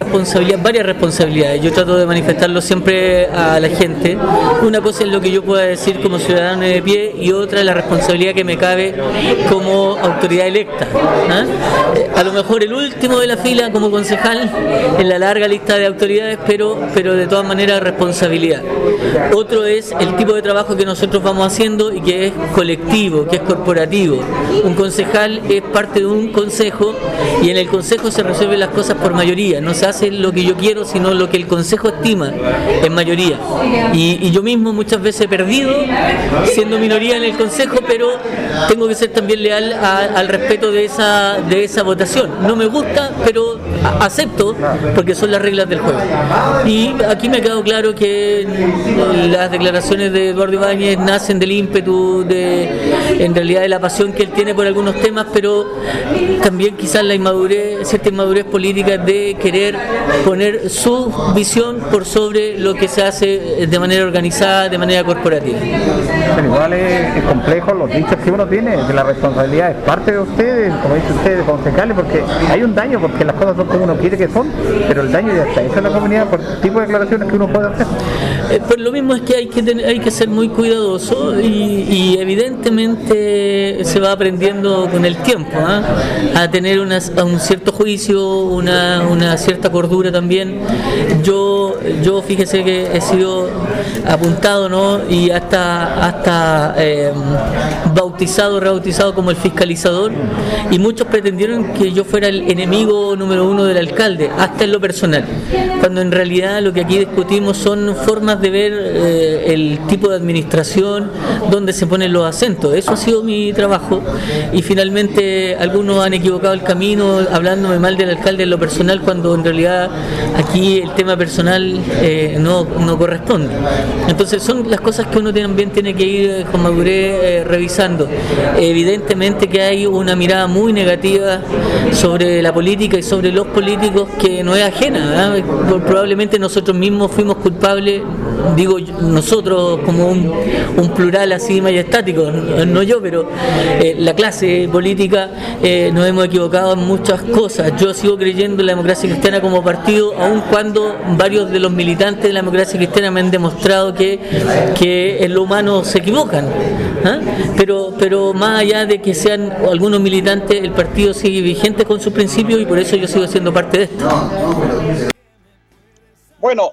S15: responsabilidad, varias responsabilidades. Yo trato de manifestarlo siempre a la gente. Una cosa es lo que yo pueda decir como ciudadano de pie y otra es la responsabilidad que me cabe como autoridad electa. ¿ah? A lo mejor el último de la fila como concejal en la larga lista de autoridades, pero, pero de todas maneras responsabilidad. Otro es el tipo de trabajo que nosotros vamos haciendo y que es colectivo, que es corporativo. Un concejal es parte de un consejo y en el consejo se resuelven las cosas por mayoría, no se hace lo que yo quiero, sino lo que el Consejo estima en mayoría. Y, yo mismo muchas veces perdido siendo minoría en el Consejo, pero tengo que ser también leal al respeto de esa, de esa votación. No me gusta, pero acepto porque son las reglas del juego. Y aquí me ha quedado claro que las declaraciones de Eduardo Ibáñez nacen del ímpetu, de en realidad de la pasión que él tiene por algunos temas, pero también quizás la inmadurez, cierta inmadurez política de querer poner su visión por sobre lo que se hace de manera organizada, de manera corporativa.
S6: Pero igual es, complejo los dichos que uno tiene, que la responsabilidad es parte de ustedes, como dice ustedes, concejales, porque hay un daño, porque las cosas son como uno quiere que son, pero el daño ya está Esa es la comunidad por el tipo de declaraciones que uno puede hacer.
S15: Eh, pues lo mismo es que hay que, hay que ser muy cuidadoso y, evidentemente se va aprendiendo con el tiempo ¿ah? a tener un cierto juicio, una, una cierta cordura también. Yo, yo fíjese que he sido apuntado ¿no? y hasta, hasta eh, bautizado, rebautizado como el fiscalizador y muchos pretendieron que yo fuera el enemigo número uno del alcalde, hasta en lo personal, cuando en realidad lo que aquí discutimos son formas de ver eh, el tipo de administración, donde se ponen los acentos. Eso ha sido mi trabajo y finalmente algunos han equivocado el camino hablándome mal del alcalde en lo personal cuando en realidad aquí el tema personal eh, no, no, corresponde. Entonces son las cosas que uno también tiene que ir eh, con madurez revisando. Evidentemente que hay una mirada muy negativa sobre la política y sobre los políticos que no es ajena. Probablemente nosotros mismos fuimos culpables digo nosotros como un, plural así majestático, no yo, pero eh, la clase política eh, nos hemos equivocado en muchas cosas. Yo sigo creyendo en la democracia cristiana como partido, aun cuando varios de los militantes de la democracia cristiana me han demostrado que, que en lo humano se equivocan. ¿ah? Pero, pero más allá de que sean algunos militantes, el partido sigue vigente con sus principios y por eso yo sigo siendo parte de esto.
S1: Bueno,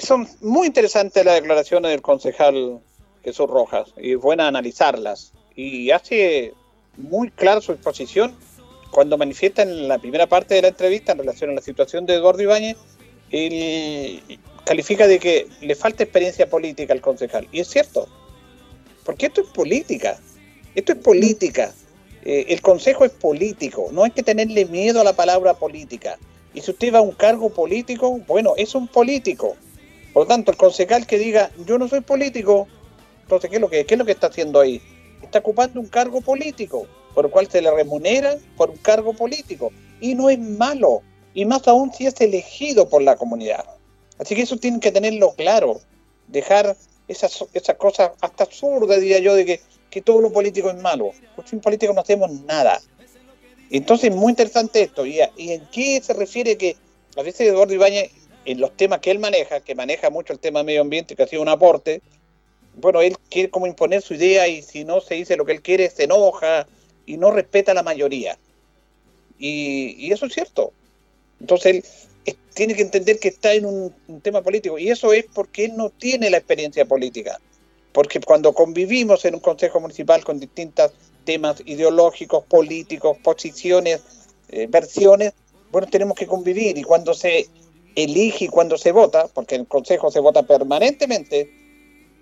S1: son muy interesantes las declaraciones del concejal Jesús Rojas y es buena analizarlas. Y hace muy clara su exposición cuando manifiesta en la primera parte de la entrevista en relación a la situación de Eduardo Ibáñez, él califica de que le falta experiencia política al concejal. Y es cierto, porque esto es política. Esto es política. Eh, el consejo es político. No hay que tenerle miedo a la palabra política. Y si usted va a un cargo político, bueno, es un político. Por lo tanto, el concejal que diga, yo no soy político, entonces, ¿qué es lo que, qué es lo que está haciendo ahí? Está ocupando un cargo político, por el cual se le remunera por un cargo político. Y no es malo, y más aún si es elegido por la comunidad. Así que eso tienen que tenerlo claro, dejar esas, esas cosas hasta absurdas, diría yo, de que, que todo lo político es malo. Pues sin político no hacemos nada. Entonces, es muy interesante esto. ¿Y, ¿Y en qué se refiere que a veces Eduardo Ibáñez, en los temas que él maneja, que maneja mucho el tema medio ambiente, que ha sido un aporte, bueno, él quiere como imponer su idea y si no se dice lo que él quiere, se enoja y no respeta a la mayoría. Y, eso es cierto. Entonces él tiene que entender que está en un, tema político y eso es porque él no tiene la experiencia política. Porque cuando convivimos en un consejo municipal con distintos temas ideológicos, políticos, posiciones, eh, versiones, bueno, tenemos que convivir y cuando se elige y cuando se vota, porque el consejo se vota permanentemente,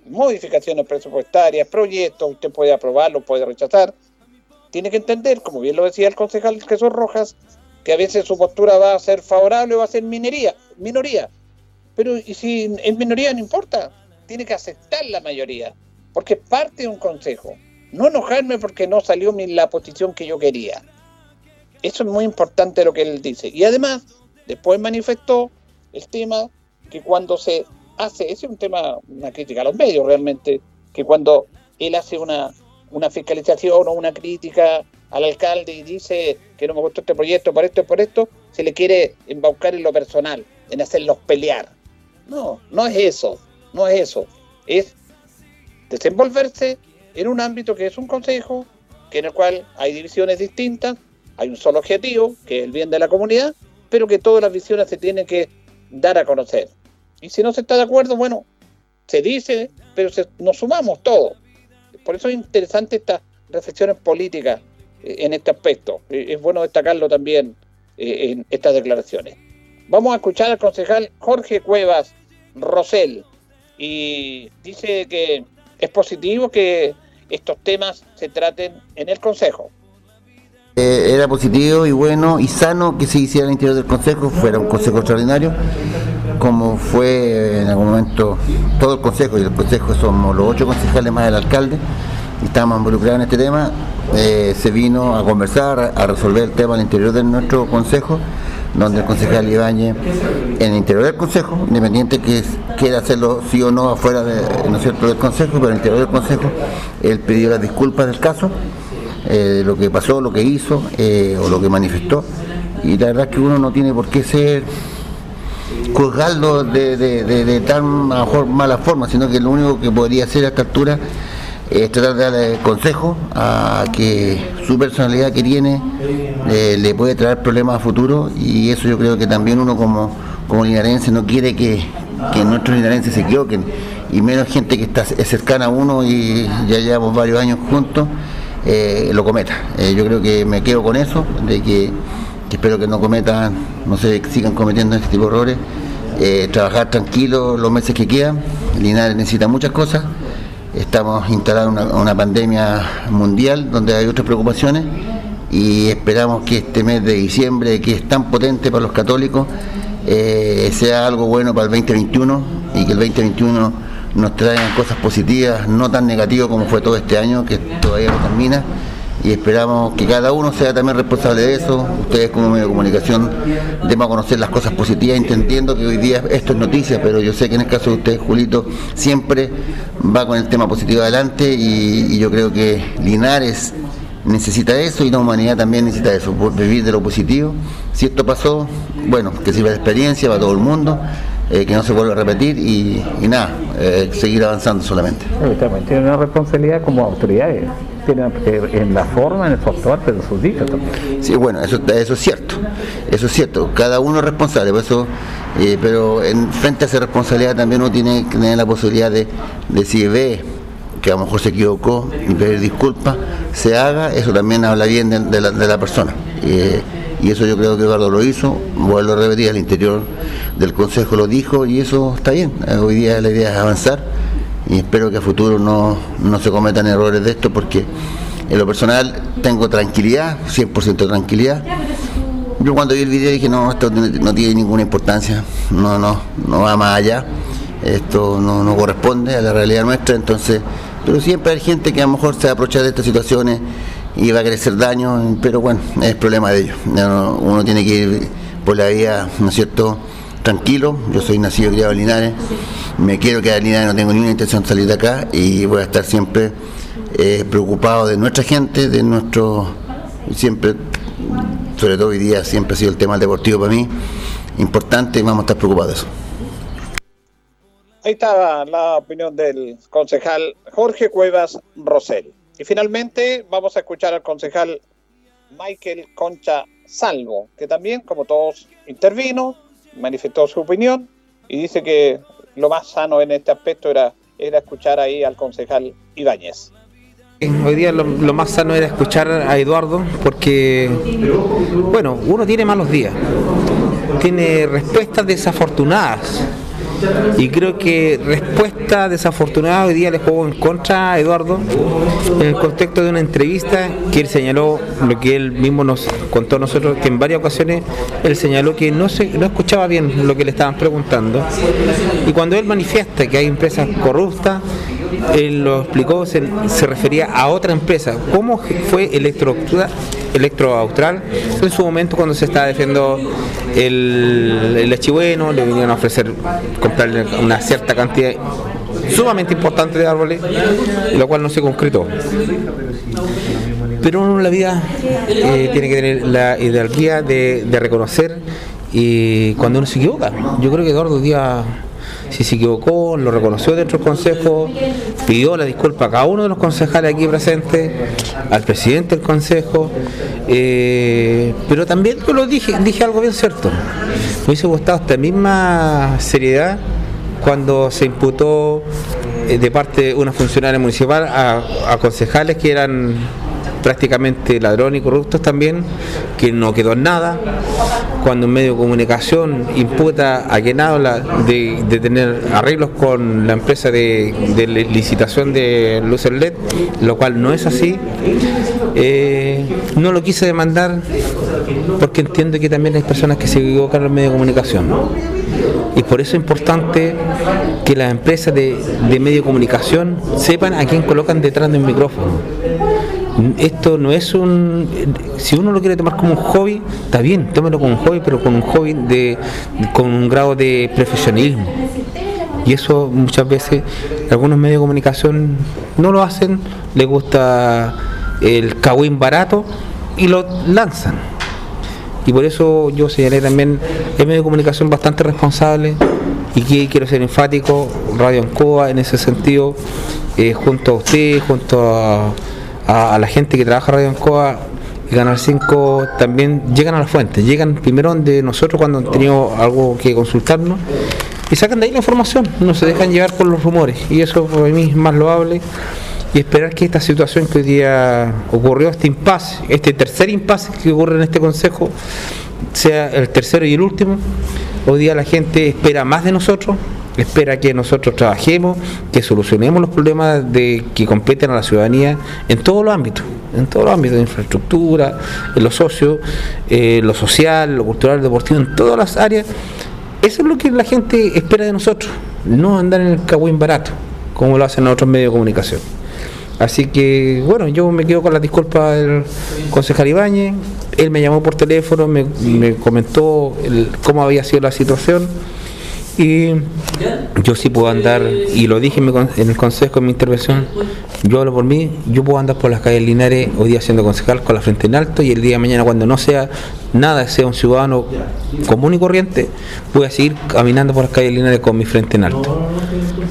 S1: modificaciones presupuestarias, proyectos, usted puede aprobarlo, puede rechazar, tiene que entender, como bien lo decía el concejal Jesús Rojas, que a veces su postura va a ser favorable o va a ser minería, minoría. Pero y si es minoría no importa, tiene que aceptar la mayoría, porque parte de un consejo. No enojarme porque no salió la posición que yo quería. Eso es muy importante lo que él dice. Y además, después manifestó el tema que cuando se hace, ese es un tema, una crítica a los medios realmente, que cuando él hace una, una fiscalización o una crítica al alcalde y dice que no me gustó este proyecto por esto y por esto, se le quiere embaucar en lo personal, en hacerlos pelear. No, no es eso, no es eso. Es desenvolverse en un ámbito que es un consejo, que en el cual hay divisiones distintas, hay un solo objetivo, que es el bien de la comunidad, pero que todas las visiones se tienen que dar a conocer. Y si no se está de acuerdo, bueno, se dice, pero nos sumamos todos. Por eso es interesante estas reflexiones políticas en este aspecto. Eh, es bueno destacarlo también eh, en estas declaraciones. Vamos a escuchar al concejal Jorge Cuevas Rosell y dice que es positivo que estos temas se traten en el Consejo.
S16: Eh, era positivo y bueno y sano que se hiciera el interior del Consejo, fuera un Consejo extraordinario, como fue en algún momento todo el Consejo, y el Consejo somos los ocho concejales más el alcalde, y estamos involucrados en este tema, eh, se vino a conversar, a resolver el tema al interior de nuestro consejo, donde el concejal Ibáñez, en el interior del consejo, independiente que quiera hacerlo sí o no afuera de, ¿no cierto? del consejo, pero en el interior del consejo, él pidió las disculpas del caso, eh, lo que pasó, lo que hizo eh, o lo que manifestó, y la verdad es que uno no tiene por qué ser juzgarlo de, de, tan a mejor mala forma, sino que lo único que podría hacer a esta altura es tratar de darle consejo a que su personalidad que tiene eh, le puede traer problemas a futuro y eso yo creo que también uno como, como linarense no quiere que, nuestros linarenses se equivoquen y menos gente que está cercana a uno y ya llevamos varios años juntos eh, lo cometa. Eh, yo creo que me quedo con eso, de que, espero que no cometan, no se sigan cometiendo este tipo de errores. trabajar tranquilo los meses que quedan. Linares necesita muchas cosas Estamos instalados en una, pandemia mundial donde hay otras preocupaciones y esperamos que este mes de diciembre, que es tan potente para los católicos, eh, sea algo bueno para el 2021 y que el 2021 nos traiga cosas positivas, no tan negativas como fue todo este año, que todavía no termina y esperamos que cada uno sea también responsable de eso. Ustedes como medio de comunicación deben conocer las cosas positivas, entendiendo que hoy día esto es noticia, pero yo sé que en el caso de usted, Julito, siempre va con el tema positivo adelante y, yo creo que Linares necesita eso y la humanidad también necesita eso, vivir de lo positivo. Si esto pasó, bueno, que sirva de experiencia para todo el mundo. Eh, que no se vuelva a repetir y, nada, eh, seguir avanzando solamente.
S6: Tiene una responsabilidad como autoridades tiene en la forma, en el factor, pero sus.
S16: Sí, bueno, eso, eso es cierto, eso es cierto, cada uno es responsable, eso, eh, pero en frente a esa responsabilidad también uno tiene que tener la posibilidad de, de si ve que a lo mejor se equivocó pedir disculpas, se haga, eso también habla bien de, la, de la, persona. Eh, y eso yo creo que Eduardo lo hizo, vuelvo a repetir, al interior del Consejo lo dijo y eso está bien. Eh, hoy día la idea es avanzar y espero que a futuro no, no se cometan errores de esto porque en lo personal tengo tranquilidad, 100% tranquilidad. Yo cuando vi el video dije, no, esto no tiene ninguna importancia, no, no, no va más allá, esto no, no corresponde a la realidad nuestra, entonces, pero siempre hay gente que a lo mejor se aprovecha de estas situaciones y va a hacer daño, pero bueno, es problema de ellos. Uno tiene que ir por la vía, ¿no es cierto?, tranquilo. Yo soy nacido y criado en Linares, me quiero quedar en Linares, no tengo ninguna intención de salir de acá y voy a estar siempre eh, preocupado de nuestra gente, de nuestro. Siempre, sobre todo hoy día, siempre ha sido el tema deportivo para mí importante y vamos a estar preocupados de eso.
S1: Ahí está la opinión del concejal Jorge Cuevas Rosell. Y finalmente vamos a escuchar al concejal Michael Concha Salvo, que también, como todos, intervino, manifestó su opinión y dice que lo más sano en este aspecto era, era escuchar ahí al concejal Ibáñez.
S17: Hoy día lo, lo, más sano era escuchar a Eduardo porque, bueno, uno tiene malos días, tiene respuestas desafortunadas y creo que respuesta desafortunada hoy día le juego en contra a Eduardo en el contexto de una entrevista que él señaló lo que él mismo nos contó a nosotros, que en varias ocasiones él señaló que no, se, no escuchaba bien lo que le estaban preguntando. Y cuando él manifiesta que hay empresas corruptas, él lo explicó, se, se, refería a otra empresa. ¿Cómo fue Electro, Electro Austral en su momento cuando se estaba defendiendo el, el archivueno, le vinieron a ofrecer comprarle una cierta cantidad sumamente importante de árboles, lo cual no se concretó. Pero uno en la vida eh, tiene que tener la ideología de, de reconocer y cuando uno se equivoca. Yo creo que Eduardo Díaz si se equivocó, lo reconoció dentro del Consejo, pidió la disculpa a cada uno de los concejales aquí presentes, al presidente del Consejo, eh, pero también yo lo dije, dije algo bien cierto. Me hubiese gustado esta misma seriedad cuando se imputó eh, de parte de una funcionaria municipal a, a concejales que eran prácticamente ladrones y corruptos también, que no quedó en nada. Cuando un medio de comunicación imputa a quien habla de, de tener arreglos con la empresa de, de licitación de luces LED, lo cual no es así, eh, no lo quise demandar porque entiendo que también hay personas que se equivocan en los medios de comunicación. Y por eso es importante que las empresas de, de medio de comunicación sepan a quién colocan detrás del micrófono esto no es un si uno lo quiere tomar como un hobby está bien tómelo como un hobby pero con un hobby de con un grado de profesionalismo. Y eso muchas veces algunos medios de comunicación no lo hacen les gusta el cagüín barato y lo lanzan. Y por eso yo señalé también el medio de comunicación bastante responsable y que quiero ser enfático Radio Ancoa en ese sentido eh, junto a usted junto a a, la gente que trabaja Radio Ancoa y Canal 5 también llegan a la fuente, llegan primero donde nosotros cuando han tenido algo que consultarnos y sacan de ahí la información, no se dejan llevar por los rumores y eso para mí es más loable y esperar que esta situación que hoy día ocurrió, este impasse, este tercer impasse que ocurre en este consejo, sea el tercero y el último. Hoy día la gente espera más de nosotros, espera que nosotros trabajemos, que solucionemos los problemas de que competen a la ciudadanía en todos los ámbitos, en todos los ámbitos de infraestructura, en lo socio, eh, lo social, lo cultural, lo deportivo, en todas las áreas. Eso es lo que la gente espera de nosotros, no andar en el cagüín barato, como lo hacen otros medios de comunicación. Así que, bueno, yo me quedo con la disculpa del concejal Ibáñez. Él me llamó por teléfono, me, me comentó cómo había sido la situación Y yo sí puedo andar, y lo dije en el consejo en mi intervención, yo hablo por mí, yo puedo andar por las calles Linares hoy día siendo concejal con la frente en alto y el día de mañana cuando no sea nada, sea un ciudadano común y corriente, voy a seguir caminando por las calles Linares con mi frente en alto.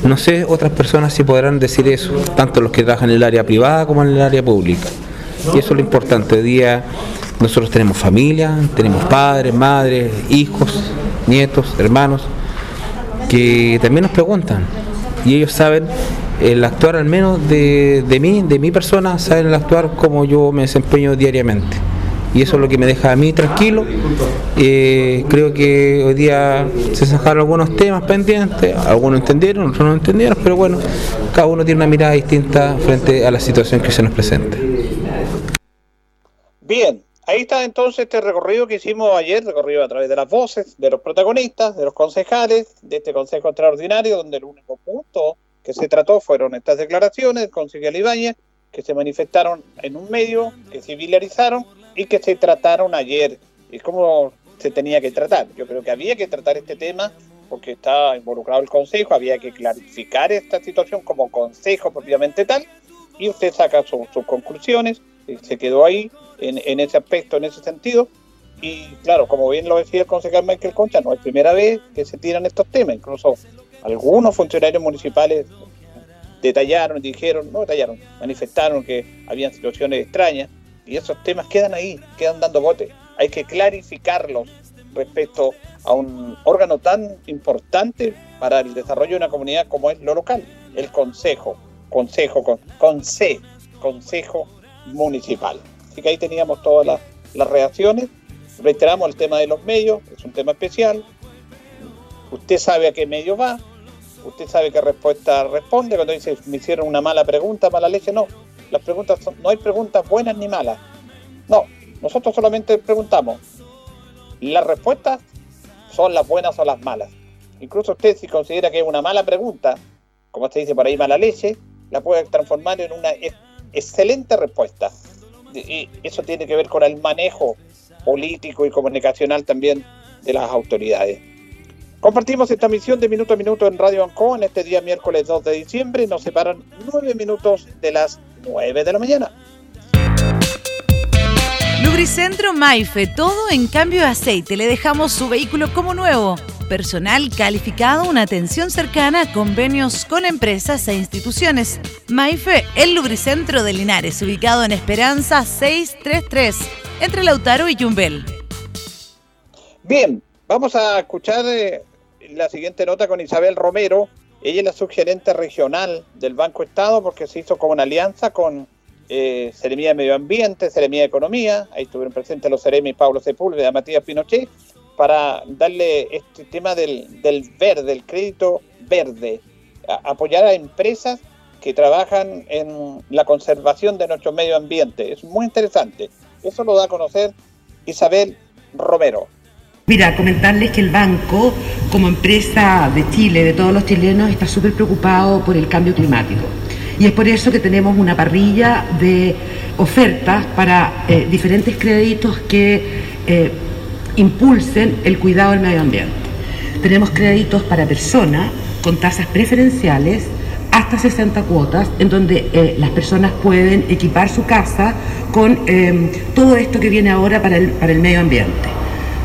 S17: No sé otras personas si podrán decir eso, tanto los que trabajan en el área privada como en el área pública. Y eso es lo importante. Hoy día nosotros tenemos familia, tenemos padres, madres, hijos, nietos, hermanos, que también nos preguntan. Y ellos saben el actuar al menos de, de mí, de mi persona, saben el actuar como yo me desempeño diariamente y eso es lo que me deja a mí tranquilo. Eh, creo que hoy día se sacaron algunos temas pendientes, algunos entendieron, otros no entendieron, pero bueno, cada uno tiene una mirada distinta frente a la situación que se nos presenta.
S1: Bien, ahí está entonces este recorrido que hicimos ayer, recorrido a través de las voces, de los protagonistas, de los concejales, de este Consejo Extraordinario, donde el único punto que se trató fueron estas declaraciones del concejal Ibáñez, que se manifestaron en un medio, que civilizaron y que se trataron ayer. ¿Y cómo se tenía que tratar? Yo creo que había que tratar este tema porque está involucrado el Consejo, había que clarificar esta situación como Consejo propiamente tal, y usted saca sus conclusiones, se quedó ahí en, ese aspecto, en ese sentido, y claro, como bien lo decía el concejal Michael Concha, no es primera vez que se tiran estos temas, incluso algunos funcionarios municipales detallaron, dijeron, no detallaron, manifestaron que habían situaciones extrañas, y esos temas quedan ahí, quedan dando bote. Hay que clarificarlos respecto a un órgano tan importante para el desarrollo de una comunidad como es lo local, el consejo, consejo con, consejo municipal. Así que ahí teníamos todas las, reacciones. Reiteramos el tema de los medios, es un tema especial. Usted sabe a qué medio va, usted sabe qué respuesta responde. Cuando dice, me hicieron una mala pregunta, mala leche, no las preguntas no hay preguntas buenas ni malas. No, nosotros solamente preguntamos. Las respuestas son las buenas o las malas. Incluso usted si considera que es una mala pregunta, como se dice por ahí mala leche, la puede transformar en una excelente respuesta. Y eso tiene que ver con el manejo político y comunicacional también de las autoridades. Compartimos esta misión de minuto a minuto en Radio Anco en este día miércoles 2 de diciembre. Nos separan nueve minutos de las 9 de la mañana.
S3: Lubricentro Maife, todo en cambio de aceite. Le dejamos su vehículo como nuevo. Personal calificado, una atención cercana, convenios con empresas e instituciones. Maife, el lubricentro de Linares, ubicado en Esperanza 633, entre Lautaro y Yumbel.
S1: Bien, vamos a escuchar eh, la siguiente nota con Isabel Romero, ella es la subgerente regional del Banco Estado porque se hizo como una alianza con eh, de Medio Ambiente, Seremía de Economía, ahí estuvieron presentes los Seremi Pablo Sepúlveda, Matías Pinochet, para darle este tema del, del verde, el crédito verde, apoyar a empresas que trabajan en la conservación de nuestro medio ambiente. Es muy interesante. Eso lo da a conocer Isabel Romero.
S18: Mira, comentarles que el banco, como empresa de Chile, de todos los chilenos, está súper preocupado por el cambio climático. Y es por eso que tenemos una parrilla de ofertas para eh, diferentes créditos que eh, impulsen el cuidado del medio ambiente. Tenemos créditos para personas con tasas preferenciales hasta 60 cuotas, en donde eh, las personas pueden equipar su casa con todo esto que viene ahora para el, para el medio ambiente.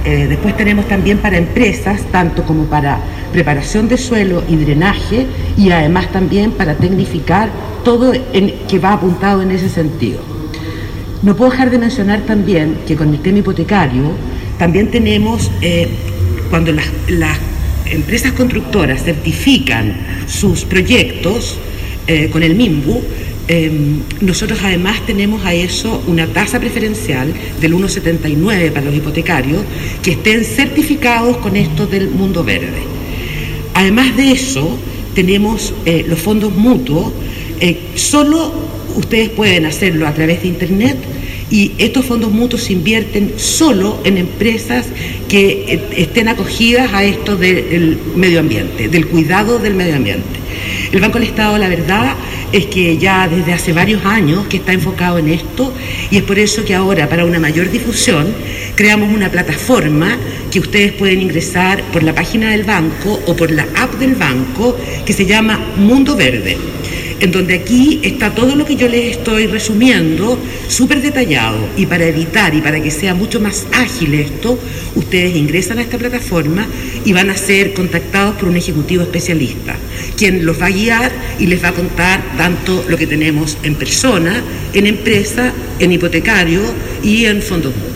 S18: Eh, después tenemos también para empresas, tanto como para preparación de suelo y drenaje, y además también para tecnificar todo que va apuntado en ese sentido. No puedo dejar de mencionar también que con el tema hipotecario también tenemos, eh, cuando las, las, empresas constructoras certifican sus proyectos eh, con el MIMBU, Em, nosotros además tenemos a eso una tasa preferencial del 1,79 para los hipotecarios que estén certificados con esto del mundo verde. Además de eso, tenemos eh, los fondos mutuos. Eh, solo ustedes pueden hacerlo a través de Internet y estos fondos mutuos se invierten solo en empresas que eh, estén acogidas a esto del medio ambiente, del cuidado del medio ambiente. El Banco del Estado, la verdad, es que ya desde hace varios años que está enfocado en esto y es por eso que ahora para una mayor difusión creamos una plataforma que ustedes pueden ingresar por la página del banco o por la app del banco que se llama Mundo Verde en donde aquí está todo lo que yo les estoy resumiendo, súper detallado, y para evitar y para que sea mucho más ágil esto, ustedes ingresan a esta plataforma y van a ser contactados por un ejecutivo especialista, quien los va a guiar y les va a contar tanto lo que tenemos en persona, en empresa, en hipotecario y en fondos mutuos.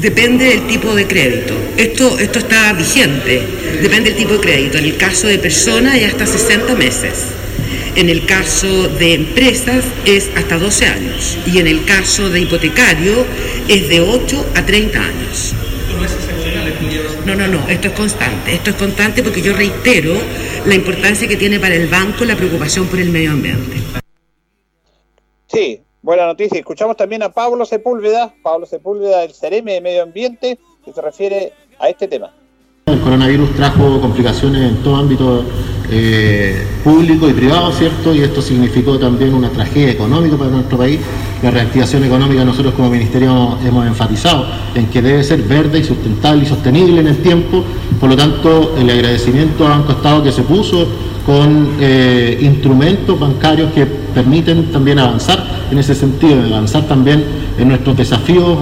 S18: Depende del tipo de crédito. Esto, esto está vigente. Depende del tipo de crédito. En el caso de personas es hasta 60 meses. En el caso de empresas es hasta 12 años. Y en el caso de hipotecario es de 8 a 30 años. No, no, no, esto es constante. Esto es constante porque yo reitero la importancia que tiene para el banco la preocupación por el medio ambiente.
S1: Sí, Buena noticia. Escuchamos también a Pablo Sepúlveda, Pablo Sepúlveda del CEREME de Medio Ambiente, que se refiere a este tema.
S19: El coronavirus trajo complicaciones en todo ámbito eh, público y privado, ¿cierto? Y esto significó también una tragedia económica para nuestro país. La reactivación económica nosotros como ministerio hemos enfatizado en que debe ser verde y sustentable y sostenible en el tiempo. Por lo tanto, el agradecimiento al Banco Estado que se puso con eh, instrumentos bancarios que permiten también avanzar en ese sentido, avanzar también en nuestros desafíos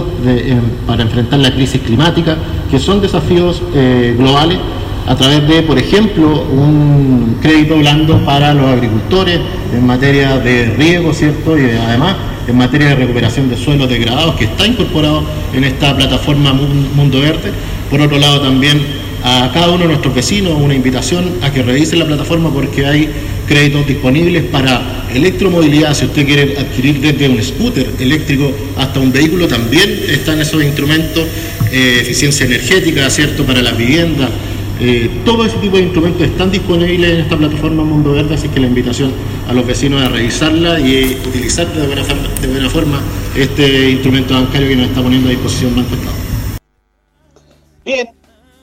S19: para enfrentar la crisis climática, que son desafíos eh, globales, a través de, por ejemplo, un crédito blando para los agricultores en materia de riego, ¿cierto? Y además en materia de recuperación de suelos degradados, que está incorporado en esta plataforma Mundo Verde. Por otro lado, también a cada uno de nuestros vecinos una invitación a que revisen la plataforma porque hay créditos disponibles para electromovilidad, si usted quiere adquirir desde un scooter eléctrico hasta un vehículo, también están esos instrumentos, eh, eficiencia energética, ¿cierto?, para las viviendas. Eh, todo ese tipo de instrumentos están disponibles en esta plataforma Mundo Verde, así que la invitación a los vecinos a revisarla y utilizar de buena, de buena forma este instrumento bancario que nos está poniendo a disposición Banco Estado.
S1: Bien,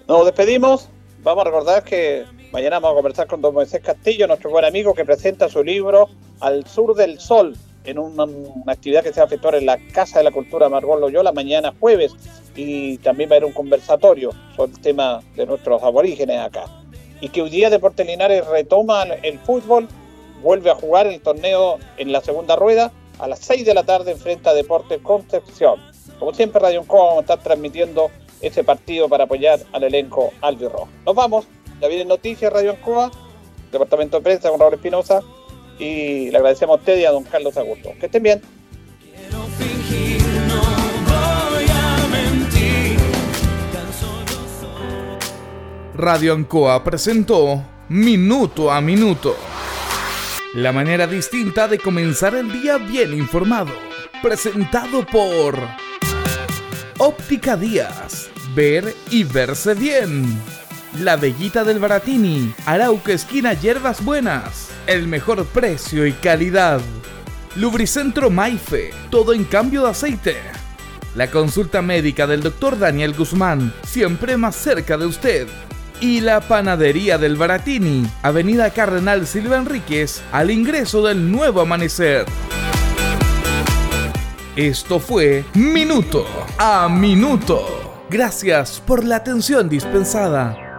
S1: nos despedimos. Vamos a recordar que mañana vamos a conversar con don Moisés Castillo, nuestro buen amigo que presenta su libro Al Sur del Sol, en una, actividad que se va a efectuar en la Casa de la Cultura Margot Loyola mañana jueves. Y también va a haber un conversatorio sobre el tema de nuestros aborígenes acá. Y que hoy día Deportes Linares retoma el fútbol, vuelve a jugar el torneo en la segunda rueda a las 6 de la tarde enfrenta a Deportes Concepción. Como siempre, Radio Encoa vamos a estar transmitiendo ese partido para apoyar al elenco albirrojo. Nos vamos, ya viene Noticias Radio Ancoa, Departamento de Prensa con Raúl Espinosa y le agradecemos a usted y a don Carlos Augusto. Que estén bien.
S20: Radio Ancoa presentó Minuto a Minuto. La manera distinta de comenzar el día bien informado. Presentado por Óptica Díaz ver y verse bien. La Bellita del Baratini, Arauca Esquina Hierbas Buenas, el mejor precio y calidad. Lubricentro Maife, todo en cambio de aceite. La consulta médica del Dr. Daniel Guzmán, siempre más cerca de usted. Y la panadería del Baratini, Avenida Cardenal Silva Enríquez, al ingreso del nuevo amanecer. Esto fue Minuto a Minuto. Gracias por la atención dispensada.